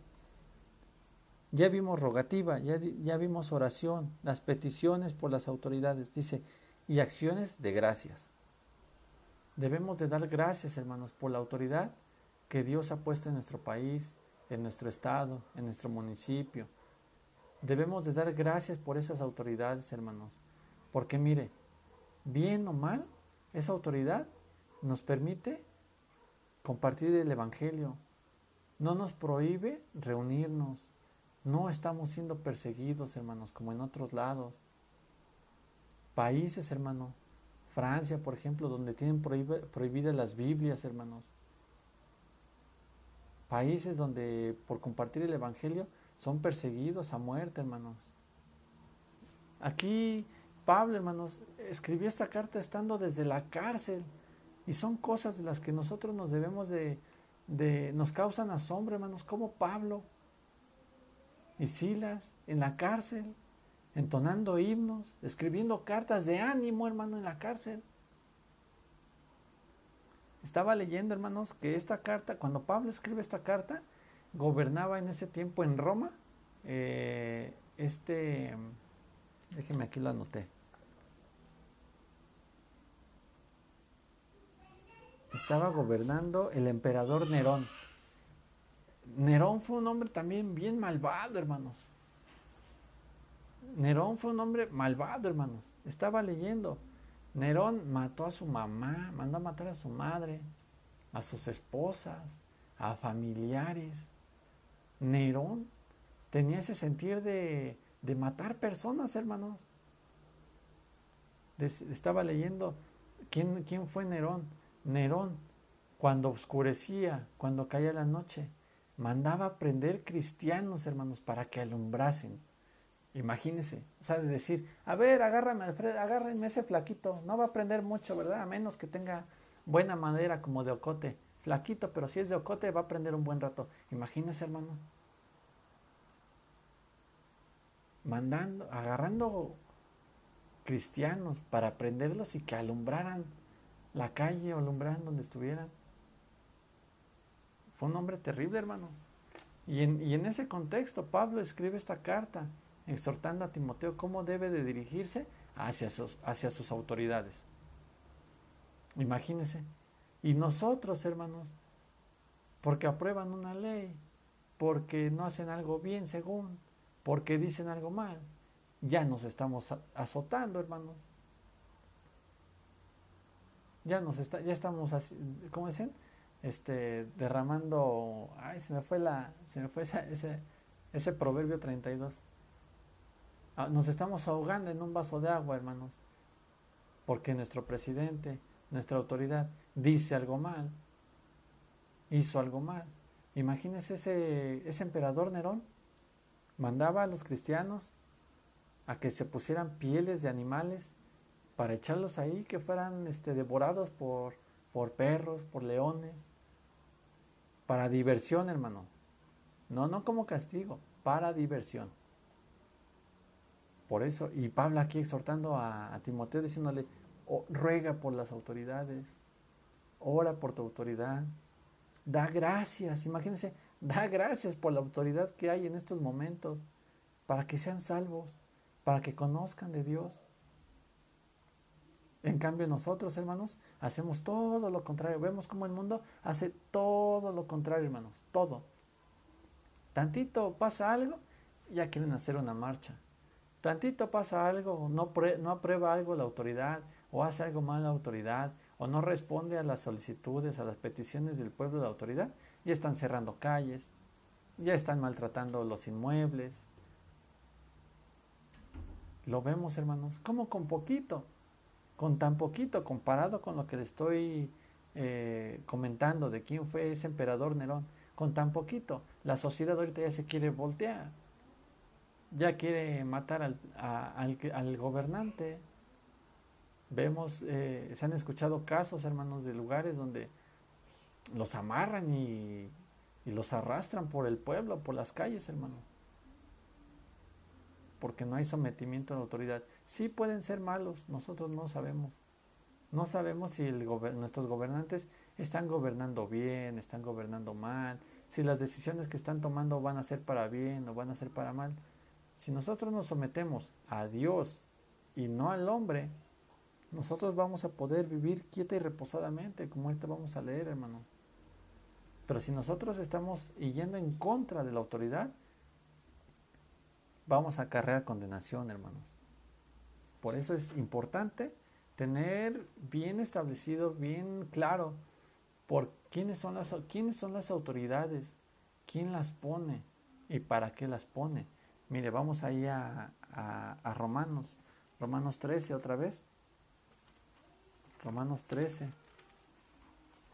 ya vimos rogativa, ya, ya vimos oración, las peticiones por las autoridades, dice, y acciones de gracias. Debemos de dar gracias, hermanos, por la autoridad que Dios ha puesto en nuestro país, en nuestro estado, en nuestro municipio. Debemos de dar gracias por esas autoridades, hermanos. Porque mire, bien o mal, esa autoridad nos permite compartir el Evangelio. No nos prohíbe reunirnos. No estamos siendo perseguidos, hermanos, como en otros lados. Países, hermano. Francia, por ejemplo, donde tienen prohibidas las Biblias, hermanos. Países donde por compartir el Evangelio son perseguidos a muerte, hermanos. Aquí Pablo, hermanos, escribió esta carta estando desde la cárcel. Y son cosas de las que nosotros nos debemos de, nos causan asombro, hermanos, como Pablo y Silas en la cárcel, entonando himnos, escribiendo cartas de ánimo, hermano, en la cárcel. Estaba leyendo, hermanos, que esta carta, cuando Pablo escribe esta carta, gobernaba en ese tiempo en Roma, eh, este, déjeme aquí lo anoté. Estaba gobernando el emperador Nerón. Nerón fue un hombre también bien malvado, hermanos. Nerón fue un hombre malvado, hermanos. Estaba leyendo. Nerón mató a su mamá, mandó a matar a su madre, a sus esposas, a familiares. Nerón tenía ese sentir de, de matar personas, hermanos. estaba leyendo quién, quién fue Nerón. Nerón, cuando oscurecía, cuando caía la noche, mandaba prender cristianos, hermanos, para que alumbrasen. Imagínense, o sea, de decir, a ver, agárrame, agárrenme ese flaquito, no va a prender mucho, ¿verdad? A menos que tenga buena madera como de ocote. Flaquito, pero si es de ocote va a prender un buen rato. Imagínense, hermano. Mandando, agarrando cristianos para prenderlos y que alumbraran la calle o el donde estuvieran. Fue un hombre terrible, hermano. Y en, y en ese contexto, Pablo escribe esta carta exhortando a Timoteo cómo debe de dirigirse hacia sus, hacia sus autoridades. Imagínense. Y nosotros, hermanos, porque aprueban una ley, porque no hacen algo bien según, porque dicen algo mal, ya nos estamos azotando, hermanos ya nos está, ya estamos así, ¿cómo dicen? Este, derramando, ay, se me fue la, se me fue ese, ese proverbio 32. Ah, nos estamos ahogando en un vaso de agua, hermanos, porque nuestro presidente, nuestra autoridad, dice algo mal, hizo algo mal. Imagínense ese, ese emperador Nerón, mandaba a los cristianos a que se pusieran pieles de animales para echarlos ahí, que fueran este, devorados por, perros, por leones, para diversión, hermano. No, no como castigo, para diversión. Por eso, y Pablo aquí exhortando a, Timoteo diciéndole, ruega por las autoridades, ora por tu autoridad, da gracias, imagínense, da gracias por la autoridad que hay en estos momentos, para que sean salvos, para que conozcan de Dios. En cambio nosotros, hermanos, hacemos todo lo contrario. Vemos cómo el mundo hace todo lo contrario, hermanos. Todo. Tantito pasa algo, ya quieren hacer una marcha. Tantito pasa algo, no, no aprueba algo la autoridad, o hace algo mal la autoridad, o no responde a las solicitudes, a las peticiones del pueblo de la autoridad, ya están cerrando calles, ya están maltratando los inmuebles. Lo vemos, hermanos, como con poquito, con tan poquito comparado con lo que le estoy eh, comentando de quién fue ese emperador Nerón, con tan poquito, la sociedad ahorita ya se quiere voltear, ya quiere matar al, al gobernante, Vemos, eh, se han escuchado casos, hermanos, de lugares donde los amarran y, y los arrastran por el pueblo, por las calles, hermanos. Porque no hay sometimiento a la autoridad. Sí pueden ser malos, nosotros no sabemos. No sabemos si nuestros gobernantes están gobernando bien, están gobernando mal, si las decisiones que están tomando van a ser para bien o van a ser para mal. Si nosotros nos sometemos a Dios y no al hombre, nosotros vamos a poder vivir quieta y reposadamente, como ahorita vamos a leer, hermano. Pero si nosotros estamos yendo en contra de la autoridad, vamos a acarrear condenación, hermanos. Por eso es importante tener bien establecido, bien claro, por quiénes son las, quiénes son las autoridades, quién las pone y para qué las pone. Mire, vamos ahí a, a Romanos, Romanos 13 otra vez. Romanos 13.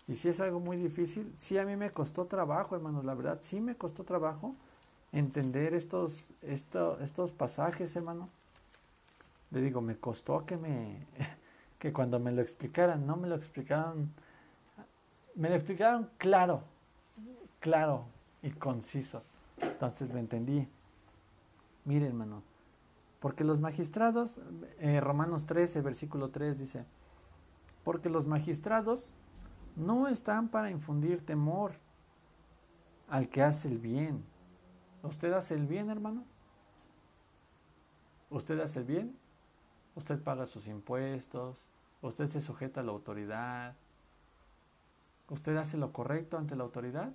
Y si es algo muy difícil, sí a mí me costó trabajo, hermanos, la verdad, sí me costó trabajo entender estos, estos pasajes, hermano. Le digo, me costó que me, que cuando me lo explicaran, no me lo explicaron, me lo explicaron claro, claro y conciso. Entonces lo entendí. Mire, hermano, porque los magistrados, eh, Romanos 13, versículo 3 dice, porque los magistrados no están para infundir temor al que hace el bien. ¿Usted hace el bien, hermano? ¿Usted hace el bien? ¿Usted paga sus impuestos? ¿Usted se sujeta a la autoridad? ¿Usted hace lo correcto ante la autoridad?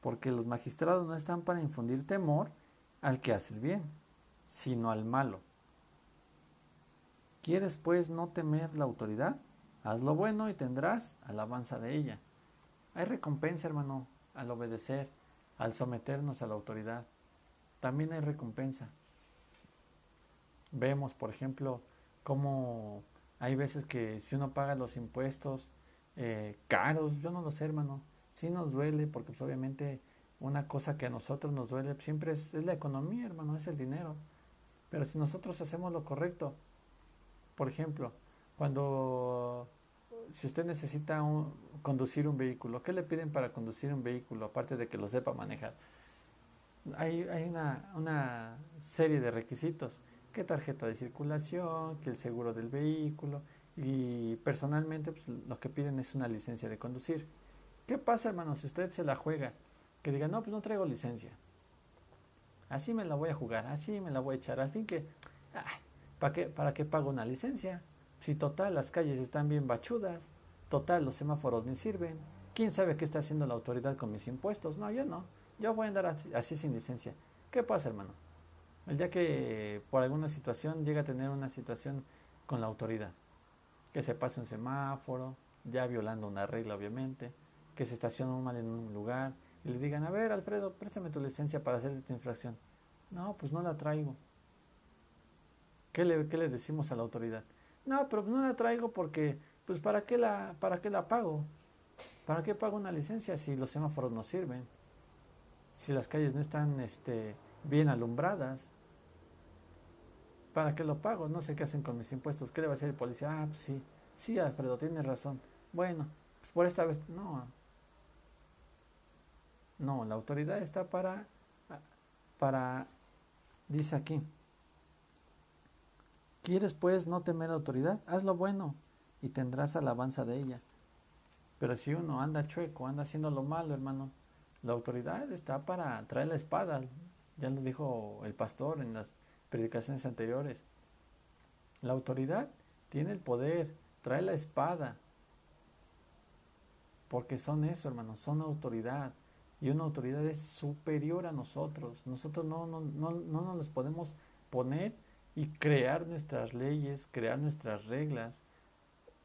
Porque los magistrados no están para infundir temor al que hace el bien, sino al malo. ¿Quieres pues no temer la autoridad? Haz lo bueno y tendrás alabanza de ella. Hay recompensa, hermano, al obedecer, al someternos a la autoridad. También hay recompensa. Vemos, por ejemplo, cómo hay veces que si uno paga los impuestos eh, caros, yo no lo sé, hermano, sí nos duele, porque pues, obviamente una cosa que a nosotros nos duele siempre es, es la economía, hermano, es el dinero. Pero si nosotros hacemos lo correcto, por ejemplo, cuando si usted necesita conducir un vehículo, ¿qué le piden para conducir un vehículo aparte de que lo sepa manejar? Hay, hay una, una, serie de requisitos, ¿Qué tarjeta de circulación, que el seguro del vehículo y personalmente pues, lo que piden es una licencia de conducir. ¿Qué pasa, hermano, si usted se la juega? Que diga, no, pues no traigo licencia. Así me la voy a jugar, así me la voy a echar. Al fin que, ¿Para qué, ¿Para qué pago una licencia? Si total las calles están bien bachudas, total los semáforos me sirven. ¿Quién sabe qué está haciendo la autoridad con mis impuestos? No, yo no. Yo voy a andar así, sin licencia. ¿Qué pasa, hermano? El día que por alguna situación llega a tener una situación con la autoridad, que se pase un semáforo, ya violando una regla obviamente, que se estaciona mal en un lugar y le digan, a ver Alfredo, préstame tu licencia para hacer tu infracción. No, pues no la traigo. ¿Qué le, ¿Qué le decimos a la autoridad? No, pero no la traigo porque, pues, ¿para qué la, para qué la pago? ¿Para qué pago una licencia si los semáforos no sirven? Si las calles no están este, bien alumbradas. ¿Para qué lo pago? No sé qué hacen con mis impuestos. ¿Qué le va a decir el policía? Ah, pues sí. Sí, Alfredo, tienes razón. Bueno, pues por esta vez, no. No, la autoridad está para, para, dice aquí, ¿Quieres pues no temer autoridad? Haz lo bueno y tendrás alabanza de ella. Pero si uno anda chueco, anda haciendo lo malo, hermano, la autoridad está para traer la espada. Ya lo dijo el pastor en las predicaciones anteriores. La autoridad tiene el poder, trae la espada. Porque son eso, hermano, son autoridad. y una autoridad es superior a nosotros. Nosotros no, no, no, no nos podemos poner y crear nuestras leyes, crear nuestras reglas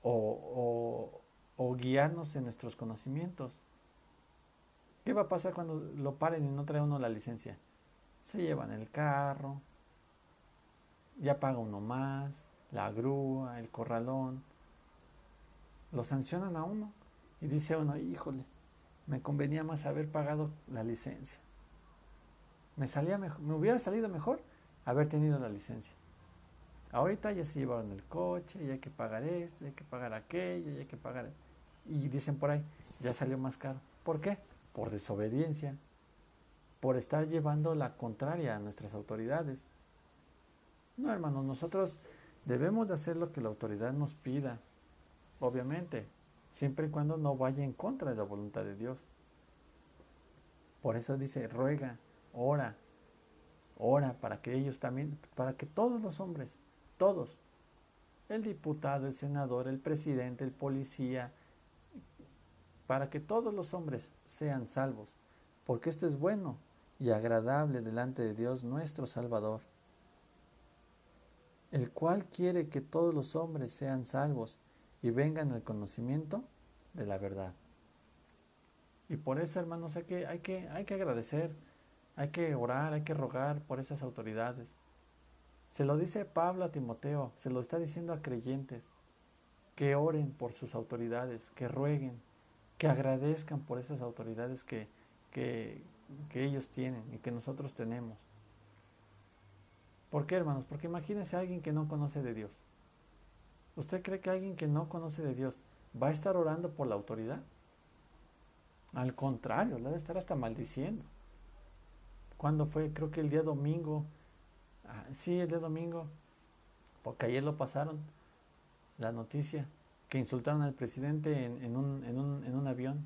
o, o, guiarnos en nuestros conocimientos. ¿Qué va a pasar cuando lo paren y no trae uno la licencia? Se llevan el carro, ya paga uno más, la grúa, el corralón. Lo sancionan a uno y dice uno, híjole, me convenía más haber pagado la licencia. Me, salía mejor, me hubiera salido mejor haber tenido la licencia. Ahorita ya se llevaron el coche, y hay que pagar esto, y hay que pagar aquello, y hay que pagar... Y dicen por ahí, ya salió más caro. ¿Por qué? Por desobediencia, por estar llevando la contraria a nuestras autoridades. No, hermanos, nosotros debemos de hacer lo que la autoridad nos pida, obviamente, siempre y cuando no vaya en contra de la voluntad de Dios. Por eso dice, ruega, ora, ora para que ellos también, para que todos los hombres, todos, el diputado, el senador, el presidente, el policía, para que todos los hombres sean salvos, porque esto es bueno y agradable delante de Dios nuestro Salvador, el cual quiere que todos los hombres sean salvos y vengan al conocimiento de la verdad. Y por eso, hermanos, hay que, hay que, hay que agradecer, hay que orar, hay que rogar por esas autoridades. Se lo dice Pablo a Timoteo, se lo está diciendo a creyentes, que oren por sus autoridades, que rueguen, que agradezcan por esas autoridades que, que, que ellos tienen y que nosotros tenemos. ¿Por qué, hermanos? Porque imagínense a alguien que no conoce de Dios. ¿Usted cree que alguien que no conoce de Dios va a estar orando por la autoridad? Al contrario, la de estar hasta maldiciendo. ¿Cuándo fue? Creo que el día domingo. Ah, sí, el día domingo. Porque ayer lo pasaron. La noticia. Que insultaron al presidente en, un, en, un, en un avión.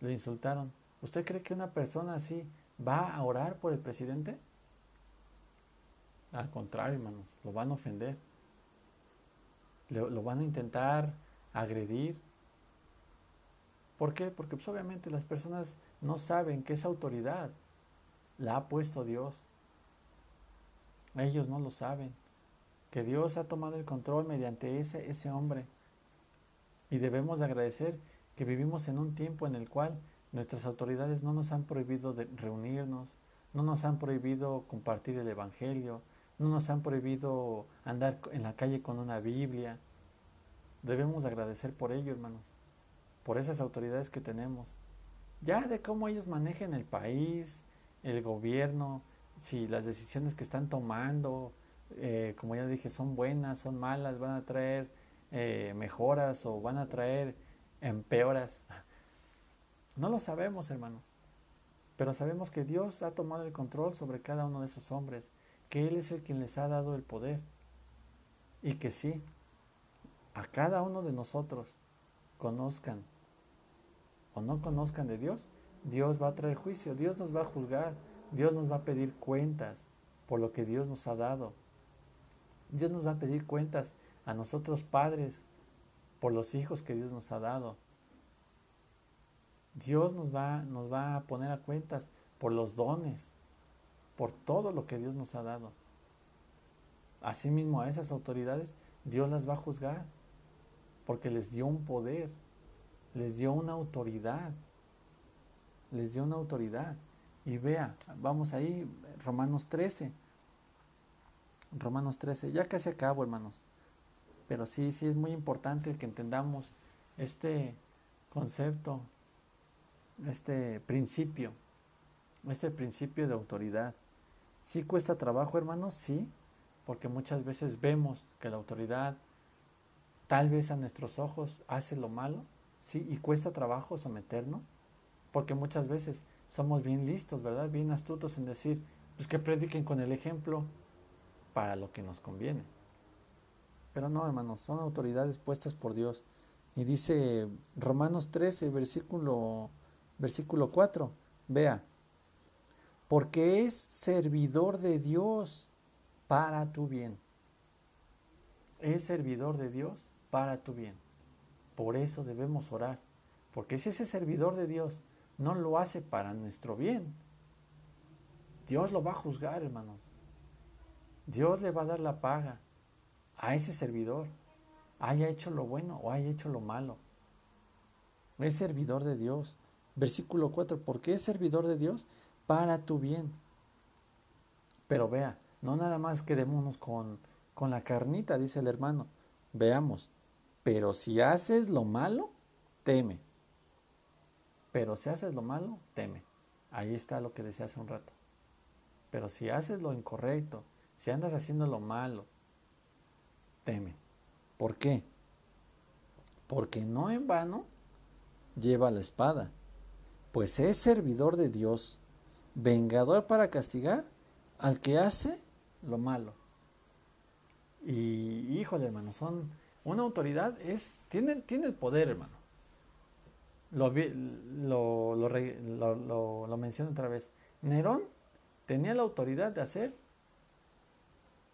Lo insultaron. ¿Usted cree que una persona así va a orar por el presidente? Al contrario, hermanos, lo van a ofender lo, van a intentar agredir. ¿Por qué? Porque pues, obviamente las personas no saben que esa autoridad la ha puesto Dios. Ellos no lo saben. Que Dios ha tomado el control mediante ese, ese hombre. Y debemos agradecer que vivimos en un tiempo en el cual nuestras autoridades no nos han prohibido de reunirnos, no nos han prohibido compartir el Evangelio, no nos han prohibido andar en la calle con una Biblia. Debemos agradecer por ello, hermanos, por esas autoridades que tenemos. Ya de cómo ellos manejen el país, el gobierno, si las decisiones que están tomando, eh, como ya dije, son buenas, son malas, van a traer eh, mejoras o van a traer empeoras. No lo sabemos, hermanos. Pero sabemos que Dios ha tomado el control sobre cada uno de esos hombres que Él es el quien les ha dado el poder. Y que sí, a cada uno de nosotros conozcan o no conozcan de Dios, Dios va a traer juicio, Dios nos va a juzgar, Dios nos va a pedir cuentas por lo que Dios nos ha dado. Dios nos va a pedir cuentas a nosotros padres por los hijos que Dios nos ha dado. Dios nos va, nos va a poner a cuentas por los dones por todo lo que Dios nos ha dado. Asimismo a esas autoridades Dios las va a juzgar porque les dio un poder, les dio una autoridad, les dio una autoridad. Y vea, vamos ahí, Romanos 13. Romanos 13, ya casi acabo, hermanos. Pero sí, sí es muy importante que entendamos este concepto, este principio, este principio de autoridad. Sí cuesta trabajo, hermanos, sí, porque muchas veces vemos que la autoridad tal vez a nuestros ojos hace lo malo, sí, y cuesta trabajo someternos, porque muchas veces somos bien listos, ¿verdad? Bien astutos en decir, pues que prediquen con el ejemplo para lo que nos conviene. Pero no, hermanos, son autoridades puestas por Dios. Y dice Romanos 13, versículo, versículo 4, vea, porque es servidor de Dios para tu bien. Es servidor de Dios para tu bien. Por eso debemos orar, porque si ese servidor de Dios no lo hace para nuestro bien. Dios lo va a juzgar, hermanos. Dios le va a dar la paga a ese servidor, haya hecho lo bueno o haya hecho lo malo. Es servidor de Dios. Versículo 4, ¿por qué es servidor de Dios? Para tu bien. Pero vea, no nada más quedémonos con, con la carnita, dice el hermano. Veamos, pero si haces lo malo, teme. Pero si haces lo malo, teme. Ahí está lo que decía hace un rato. Pero si haces lo incorrecto, si andas haciendo lo malo, teme. ¿Por qué? Porque no en vano lleva la espada, pues es servidor de Dios, vengador para castigar al que hace lo malo. Y híjole, hermano, son una autoridad es tiene, tiene el poder, hermano. Lo, lo, lo, lo menciono otra vez. Nerón tenía la autoridad de hacer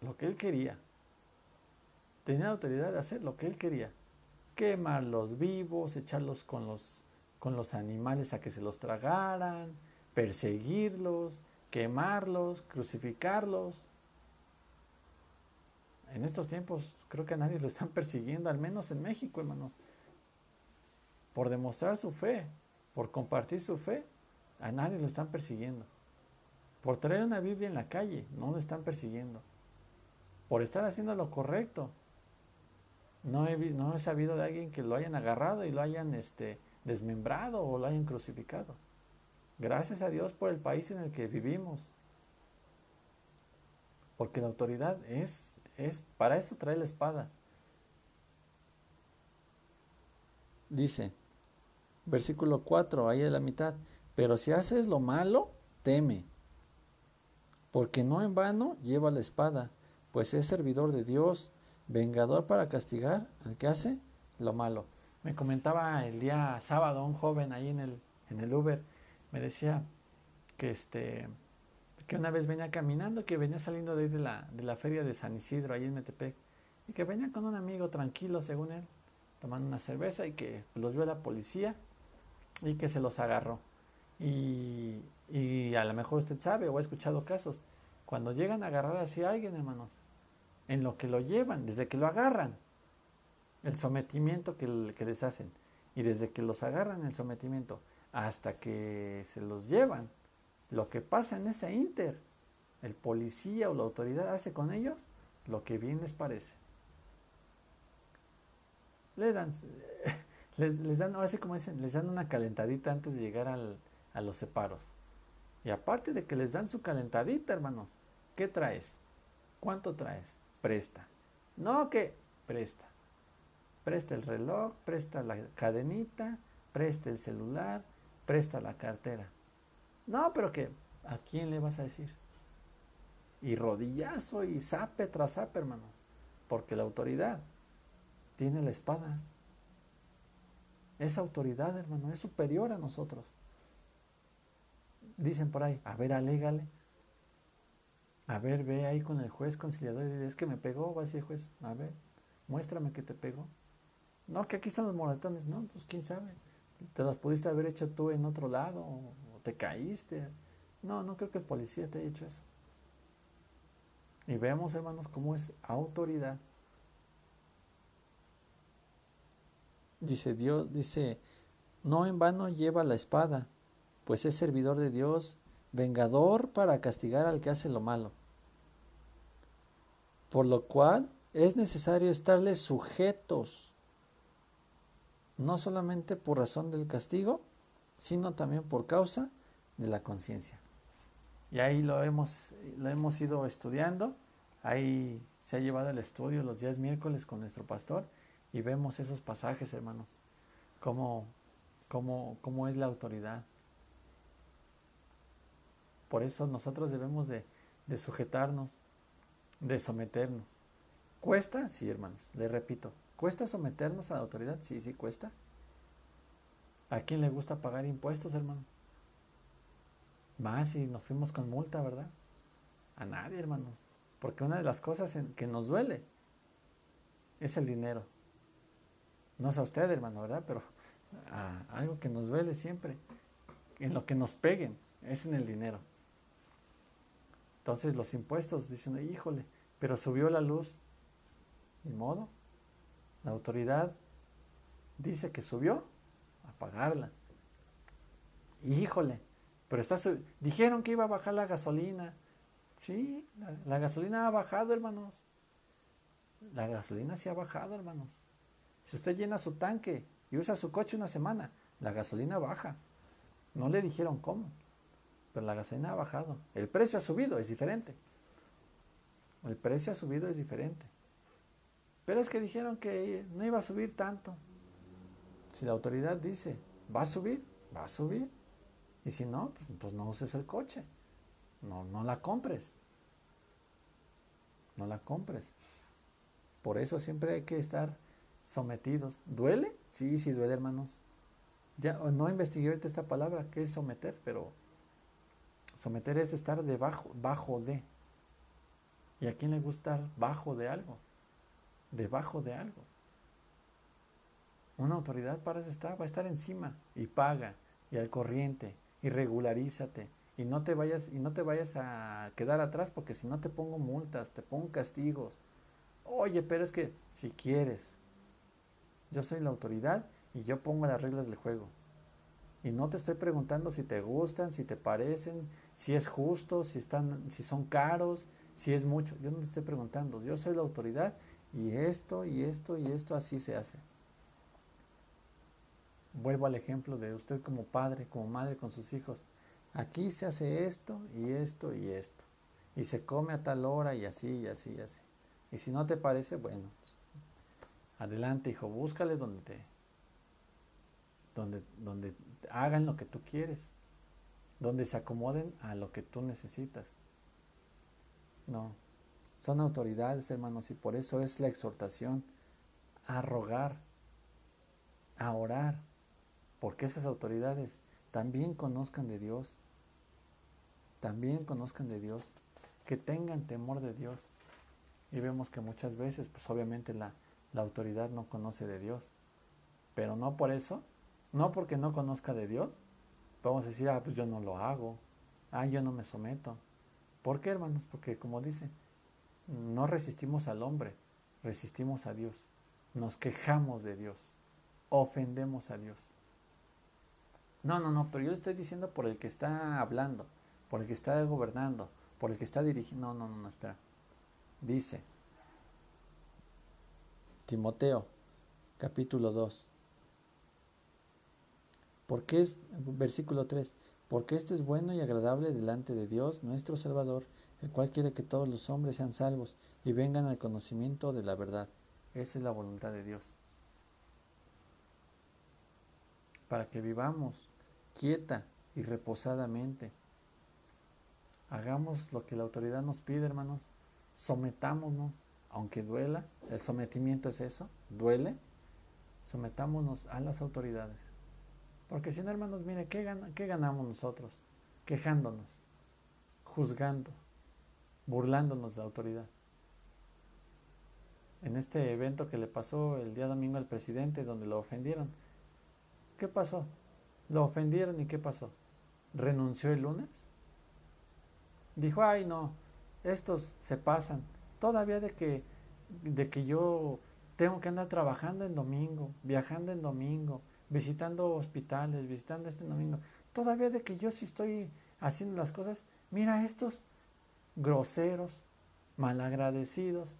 lo que él quería. Tenía la autoridad de hacer lo que él quería. Quemarlos vivos, echarlos con los, con los animales a que se los tragaran, perseguirlos, quemarlos, crucificarlos. En estos tiempos creo que a nadie lo están persiguiendo, al menos en México, hermanos. Por demostrar su fe, por compartir su fe, a nadie lo están persiguiendo. Por traer una Biblia en la calle, no lo están persiguiendo. Por estar haciendo lo correcto. No he, no he sabido de alguien que lo hayan agarrado y lo hayan este, desmembrado o lo hayan crucificado. Gracias a Dios por el país en el que vivimos. Porque la autoridad es, es para eso trae la espada. Dice, versículo 4, ahí en la mitad, pero si haces lo malo, teme, porque no en vano lleva la espada, pues es servidor de Dios, vengador para castigar al que hace lo malo. Me comentaba el día sábado un joven ahí en el, en el Uber, me decía que este que una vez venía caminando, que venía saliendo de, de, la, de la feria de San Isidro, ahí en Metepec, y que venía con un amigo tranquilo, según él, tomando una cerveza, y que los vio la policía y que se los agarró. Y, y a lo mejor usted sabe o ha escuchado casos, cuando llegan a agarrar así a alguien, hermanos, en lo que lo llevan, desde que lo agarran, el sometimiento que, que les hacen, y desde que los agarran el sometimiento hasta que se los llevan, lo que pasa en ese inter, el policía o la autoridad hace con ellos lo que bien les parece. Les dan, les, dan, ahora sí como dicen, les dan una calentadita antes de llegar al, a los separos. Y aparte de que les dan su calentadita, hermanos, ¿qué traes? ¿Cuánto traes? Presta. No que presta. Presta el reloj, presta la cadenita, presta el celular, presta la cartera. No, pero que, ¿a quién le vas a decir? Y rodillazo y zape tras zape, hermanos. Porque la autoridad tiene la espada. Esa autoridad, hermano, es superior a nosotros. Dicen por ahí, a ver, alégale. A ver, ve ahí con el juez conciliador y dice, es que me pegó, va a decir el juez, a ver, muéstrame que te pegó. No, que aquí están los moratones, no, pues quién sabe. Te los pudiste haber hecho tú en otro lado, te caíste. No, no creo que el policía te haya hecho eso. Y veamos, hermanos, cómo es autoridad. Dice Dios, dice, no en vano lleva la espada, pues es servidor de Dios, vengador para castigar al que hace lo malo. Por lo cual es necesario estarle sujetos, no solamente por razón del castigo, sino también por causa de la conciencia. Y ahí lo hemos, lo hemos ido estudiando, ahí se ha llevado el estudio los días miércoles con nuestro pastor y vemos esos pasajes, hermanos, cómo, cómo, cómo es la autoridad. Por eso nosotros debemos de, de sujetarnos, de someternos. ¿Cuesta? Sí, hermanos, le repito, ¿cuesta someternos a la autoridad? Sí, sí, cuesta. ¿A quién le gusta pagar impuestos, hermanos? Más si nos fuimos con multa, ¿verdad? A nadie, hermanos. Porque una de las cosas que nos duele es el dinero. No es a usted, hermano, ¿verdad? Pero algo que nos duele siempre. en lo que nos peguen, es en el dinero. Entonces los impuestos dicen, híjole, pero subió la luz. Ni modo. La autoridad dice que subió a pagarla. Híjole, pero está dijeron que iba a bajar la gasolina. Sí, la, gasolina ha bajado, hermanos. La gasolina sí ha bajado, hermanos. Si usted llena su tanque y usa su coche una semana, la gasolina baja. No le dijeron cómo, pero la gasolina ha bajado. El precio ha subido, es diferente. El precio ha subido, es diferente. Pero es que dijeron que no iba a subir tanto. Si la autoridad dice, va a subir, va a subir. Y si no, pues entonces no uses el coche. No, no la compres. No la compres. Por eso siempre hay que estar sometidos. ¿Duele? Sí, sí duele, hermanos. Ya no investigué ahorita esta palabra, que es someter, pero someter es estar debajo, bajo de. ¿Y a quién le gusta estar bajo de algo? Debajo de algo. Una autoridad para eso está, va a estar encima y paga y al corriente y regularízate y no te vayas y no te vayas a quedar atrás porque si no te pongo multas, te pongo castigos. Oye, pero es que si quieres, yo soy la autoridad y yo pongo las reglas del juego. Y no te estoy preguntando si te gustan, si te parecen, si es justo, si están si son caros, si es mucho. Yo no te estoy preguntando, yo soy la autoridad y esto y esto y esto así se hace. Vuelvo al ejemplo de usted como padre, como madre con sus hijos. Aquí se hace esto y esto y esto. Y se come a tal hora y así y así y así. Y si no te parece, bueno, adelante hijo, búscale donde te, donde, donde hagan lo que tú quieres, donde se acomoden a lo que tú necesitas. No, son autoridades, hermanos, y por eso es la exhortación a rogar, a orar, porque esas autoridades también conozcan de Dios, también conozcan de Dios, que tengan temor de Dios. Y vemos que muchas veces, pues obviamente la, la autoridad no conoce de Dios, pero no por eso, no porque no conozca de Dios, vamos a decir, ah, pues yo no lo hago, ah, yo no me someto. ¿Por qué, hermanos? Porque como dice, no resistimos al hombre, resistimos a Dios, nos quejamos de Dios, ofendemos a Dios. No, no, no, pero yo estoy diciendo por el que está hablando, por el que está gobernando, por el que está dirigiendo. No, no, no, espera. Dice Timoteo, capítulo 2. Porque es, versículo 3, porque esto es bueno y agradable delante de Dios, nuestro Salvador, el cual quiere que todos los hombres sean salvos y vengan al conocimiento de la verdad. Esa es la voluntad de Dios. Para que vivamos quieta y reposadamente. Hagamos lo que la autoridad nos pide, hermanos. Sometámonos, aunque duela. El sometimiento es eso, duele. Sometámonos a las autoridades. Porque si no, hermanos, mire, ¿qué, ¿qué ganamos nosotros? Quejándonos, juzgando, burlándonos de la autoridad. En este evento que le pasó el día domingo al presidente, donde lo ofendieron, ¿qué pasó? Lo ofendieron y ¿qué pasó? ¿Renunció el lunes? Dijo, ay no, estos se pasan. Todavía de que, de que yo tengo que andar trabajando en domingo, viajando en domingo, visitando hospitales, visitando este domingo. Todavía de que yo sí estoy haciendo las cosas, mira estos groseros, malagradecidos,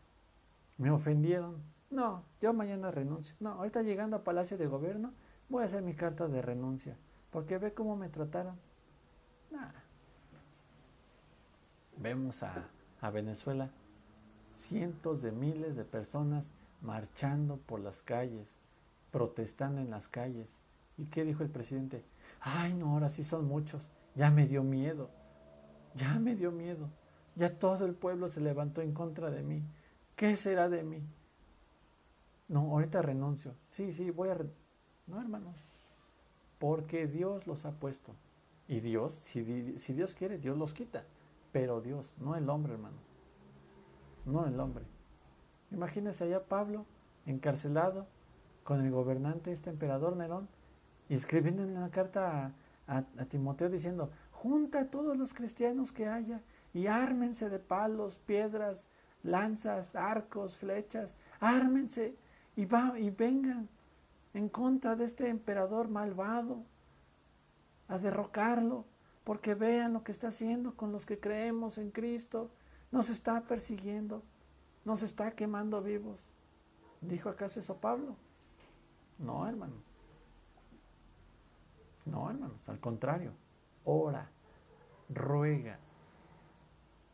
me ofendieron. No, yo mañana renuncio. No, ahorita llegando a Palacio de Gobierno, voy a hacer mi carta de renuncia, porque ve cómo me trataron. Vemos a, a Venezuela cientos de miles de personas marchando por las calles, protestando en las calles. ¿Y qué dijo el presidente? Ay, no, ahora sí son muchos. Ya me dio miedo. Ya me dio miedo. Ya todo el pueblo se levantó en contra de mí. ¿Qué será de mí? No, ahorita renuncio. Sí, sí, voy a... No, hermanos. Porque Dios los ha puesto. Y Dios, si, Dios quiere, Dios los quita. Pero Dios, no el hombre, hermano. No el hombre. Imagínense allá Pablo, encarcelado, con el gobernante, este emperador Nerón, y escribiendo en una carta a, a Timoteo diciendo, junta a todos los cristianos que haya y ármense de palos, piedras, lanzas, arcos, flechas, ármense y, va, y vengan en contra de este emperador malvado a derrocarlo, porque vean lo que está haciendo con los que creemos en Cristo, nos está persiguiendo, nos está quemando vivos. ¿Dijo acaso eso Pablo? No, hermanos. No, hermanos, al contrario, ora, ruega.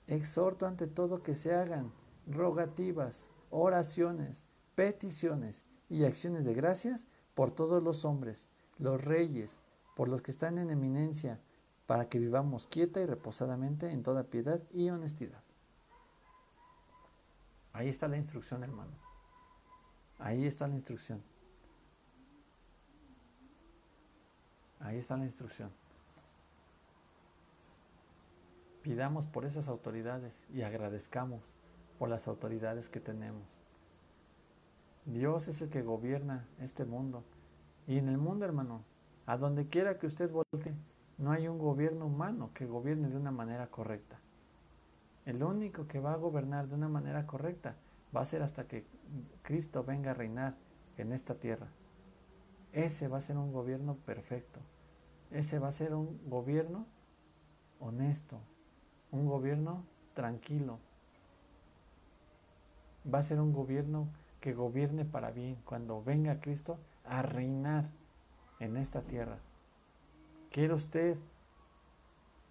Exhorto ante todo que se hagan rogativas, oraciones, peticiones y acciones de gracias por todos los hombres, los reyes, por los que están en eminencia, para que vivamos quieta y reposadamente en toda piedad y honestidad. Ahí está la instrucción, hermanos. Ahí está la instrucción. Ahí está la instrucción. Pidamos por esas autoridades y agradezcamos por las autoridades que tenemos. Dios es el que gobierna este mundo. Y en el mundo, hermano, a donde quiera que usted volte, no hay un gobierno humano que gobierne de una manera correcta. El único que va a gobernar de una manera correcta va a ser hasta que Cristo venga a reinar en esta tierra. Ese va a ser un gobierno perfecto. Ese va a ser un gobierno honesto, un gobierno tranquilo. Va a ser un gobierno que gobierne para bien cuando venga Cristo a reinar en esta tierra. ¿Quiere usted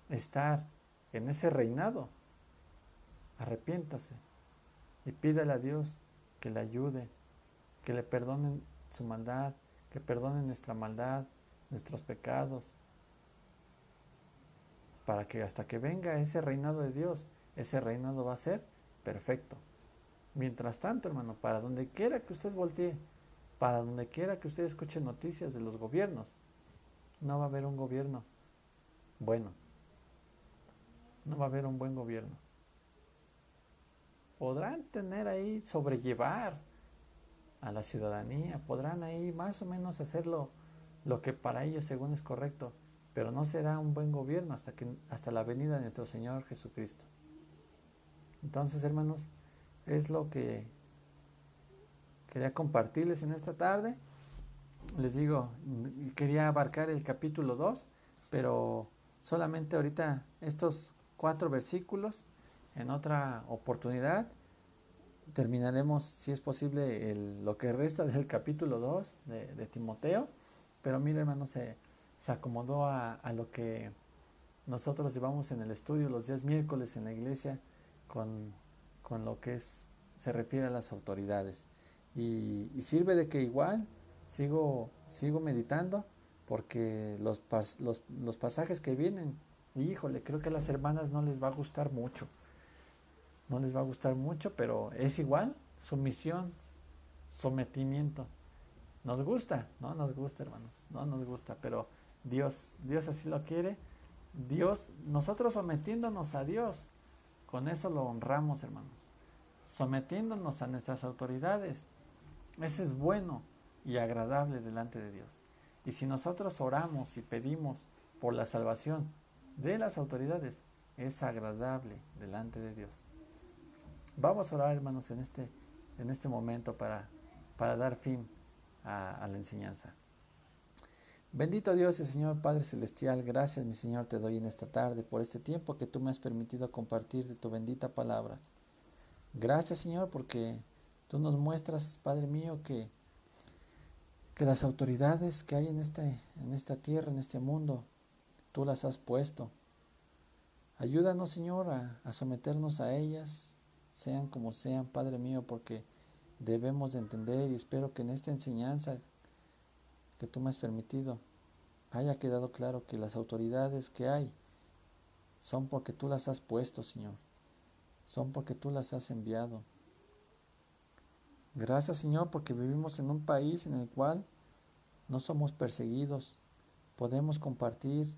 estar en ese reinado? Arrepiéntase y pídale a Dios que le ayude, que le perdonen su maldad, que perdone nuestra maldad, nuestros pecados, para que hasta que venga ese reinado de Dios, ese reinado va a ser perfecto. Mientras tanto, hermano, para donde quiera que usted voltee, para donde quiera que usted escuche noticias de los gobiernos, no va a haber un gobierno bueno. No va a haber un buen gobierno. Podrán tener ahí, sobrellevar a la ciudadanía, podrán ahí más o menos hacerlo lo que para ellos según es correcto, pero no será un buen gobierno hasta, que, hasta la venida de nuestro Señor Jesucristo. Entonces, hermanos, es lo que quería compartirles en esta tarde. Les digo, quería abarcar el capítulo 2, pero solamente ahorita estos cuatro versículos, en otra oportunidad terminaremos, si es posible, lo que resta del capítulo 2 de, Timoteo. Pero mire, hermano, se, se acomodó a, lo que nosotros llevamos en el estudio los días miércoles en la iglesia con, lo que es, se refiere a las autoridades. Y, sirve de que igual sigo, sigo meditando porque los, los, los pasajes que vienen, híjole, creo que a las hermanas no les va a gustar mucho no les va a gustar mucho, pero es igual, sumisión, sometimiento. Nos gusta, no nos gusta, hermanos, no nos gusta, pero Dios, Dios así lo quiere. Dios, nosotros sometiéndonos a Dios, con eso lo honramos, hermanos. Sometiéndonos a nuestras autoridades, eso es bueno y agradable delante de Dios. Y si nosotros oramos y pedimos por la salvación de las autoridades, es agradable delante de Dios. Vamos a orar, hermanos, en este, en este momento para, para dar fin a, la enseñanza. Bendito Dios y Señor Padre Celestial, gracias mi Señor te doy en esta tarde por este tiempo que tú me has permitido compartir de tu bendita palabra. Gracias Señor porque tú nos muestras, Padre mío, que, que las autoridades que hay en, este, en esta tierra, en este mundo, tú las has puesto. Ayúdanos Señor a, a someternos a ellas, sean como sean, Padre mío, porque debemos de entender y espero que en esta enseñanza que tú me has permitido haya quedado claro que las autoridades que hay son porque tú las has puesto, Señor. Son porque tú las has enviado. Gracias, Señor, porque vivimos en un país en el cual no somos perseguidos. Podemos compartir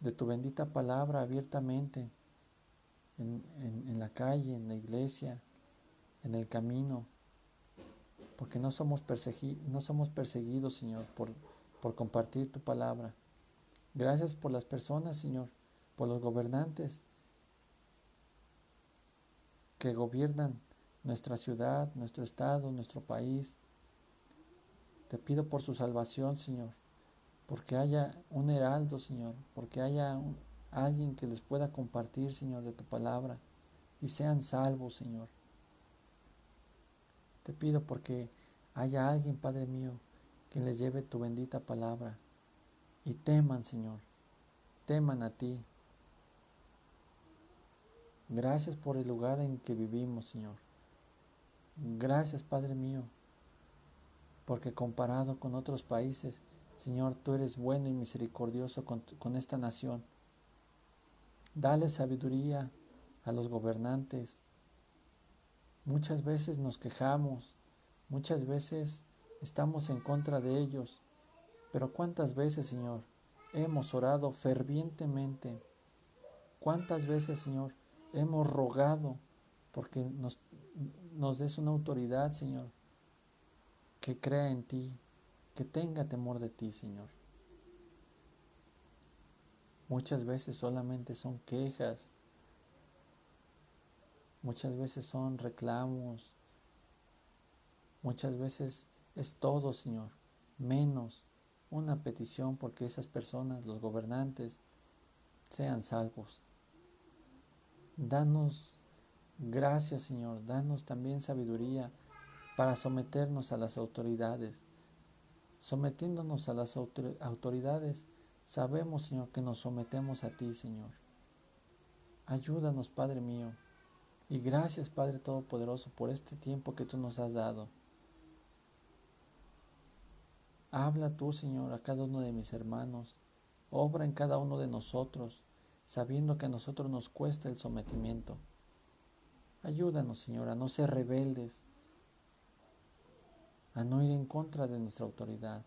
de tu bendita palabra abiertamente en, la calle, en la iglesia, en el camino, porque no somos, no somos perseguidos, Señor, por, por compartir tu palabra. Gracias por las personas, Señor, por los gobernantes que gobiernan nuestra ciudad, nuestro estado, nuestro país. Te pido por su salvación, Señor, porque haya un heraldo, Señor, porque haya alguien que les pueda compartir, Señor, de tu palabra y sean salvos, Señor. Te pido porque haya alguien, Padre mío, que les lleve tu bendita palabra y teman, Señor, teman a ti. Gracias por el lugar en que vivimos, Señor. Gracias, Padre mío, porque comparado con otros países, Señor, tú eres bueno y misericordioso con, con esta nación. Dale sabiduría a los gobernantes. Muchas veces nos quejamos, muchas veces estamos en contra de ellos, pero ¿cuántas veces, Señor, hemos orado fervientemente? ¿Cuántas veces, Señor, hemos rogado porque nos, nos des una autoridad, Señor, que crea en ti, que tenga temor de ti, Señor? Muchas veces solamente son quejas, muchas veces son reclamos, muchas veces es todo, Señor, menos una petición porque esas personas, los gobernantes, sean salvos. Danos gracias, Señor, danos también sabiduría para someternos a las autoridades. Sometiéndonos a las autoridades, sabemos, Señor, que nos sometemos a ti, Señor. Ayúdanos, Padre mío. Y gracias, Padre Todopoderoso, por este tiempo que tú nos has dado. Habla tú, Señor, a cada uno de mis hermanos. Obra en cada uno de nosotros, sabiendo que a nosotros nos cuesta el sometimiento. Ayúdanos, Señor, a no ser rebeldes, a no ir en contra de nuestra autoridad.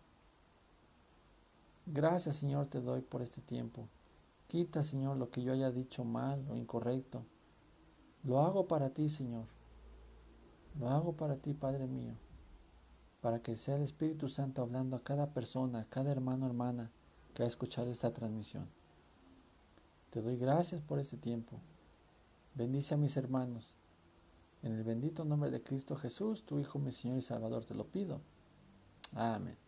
Gracias, Señor, te doy por este tiempo. Quita, Señor, lo que yo haya dicho mal o incorrecto. Lo hago para ti, Señor. Lo hago para ti, Padre mío para que sea el Espíritu Santo hablando a cada persona, a cada hermano hermana que ha escuchado esta transmisión. Te doy gracias por este tiempo. Bendice a mis hermanos. En el bendito nombre de Cristo Jesús, tu Hijo, mi Señor y Salvador, te lo pido. Amén.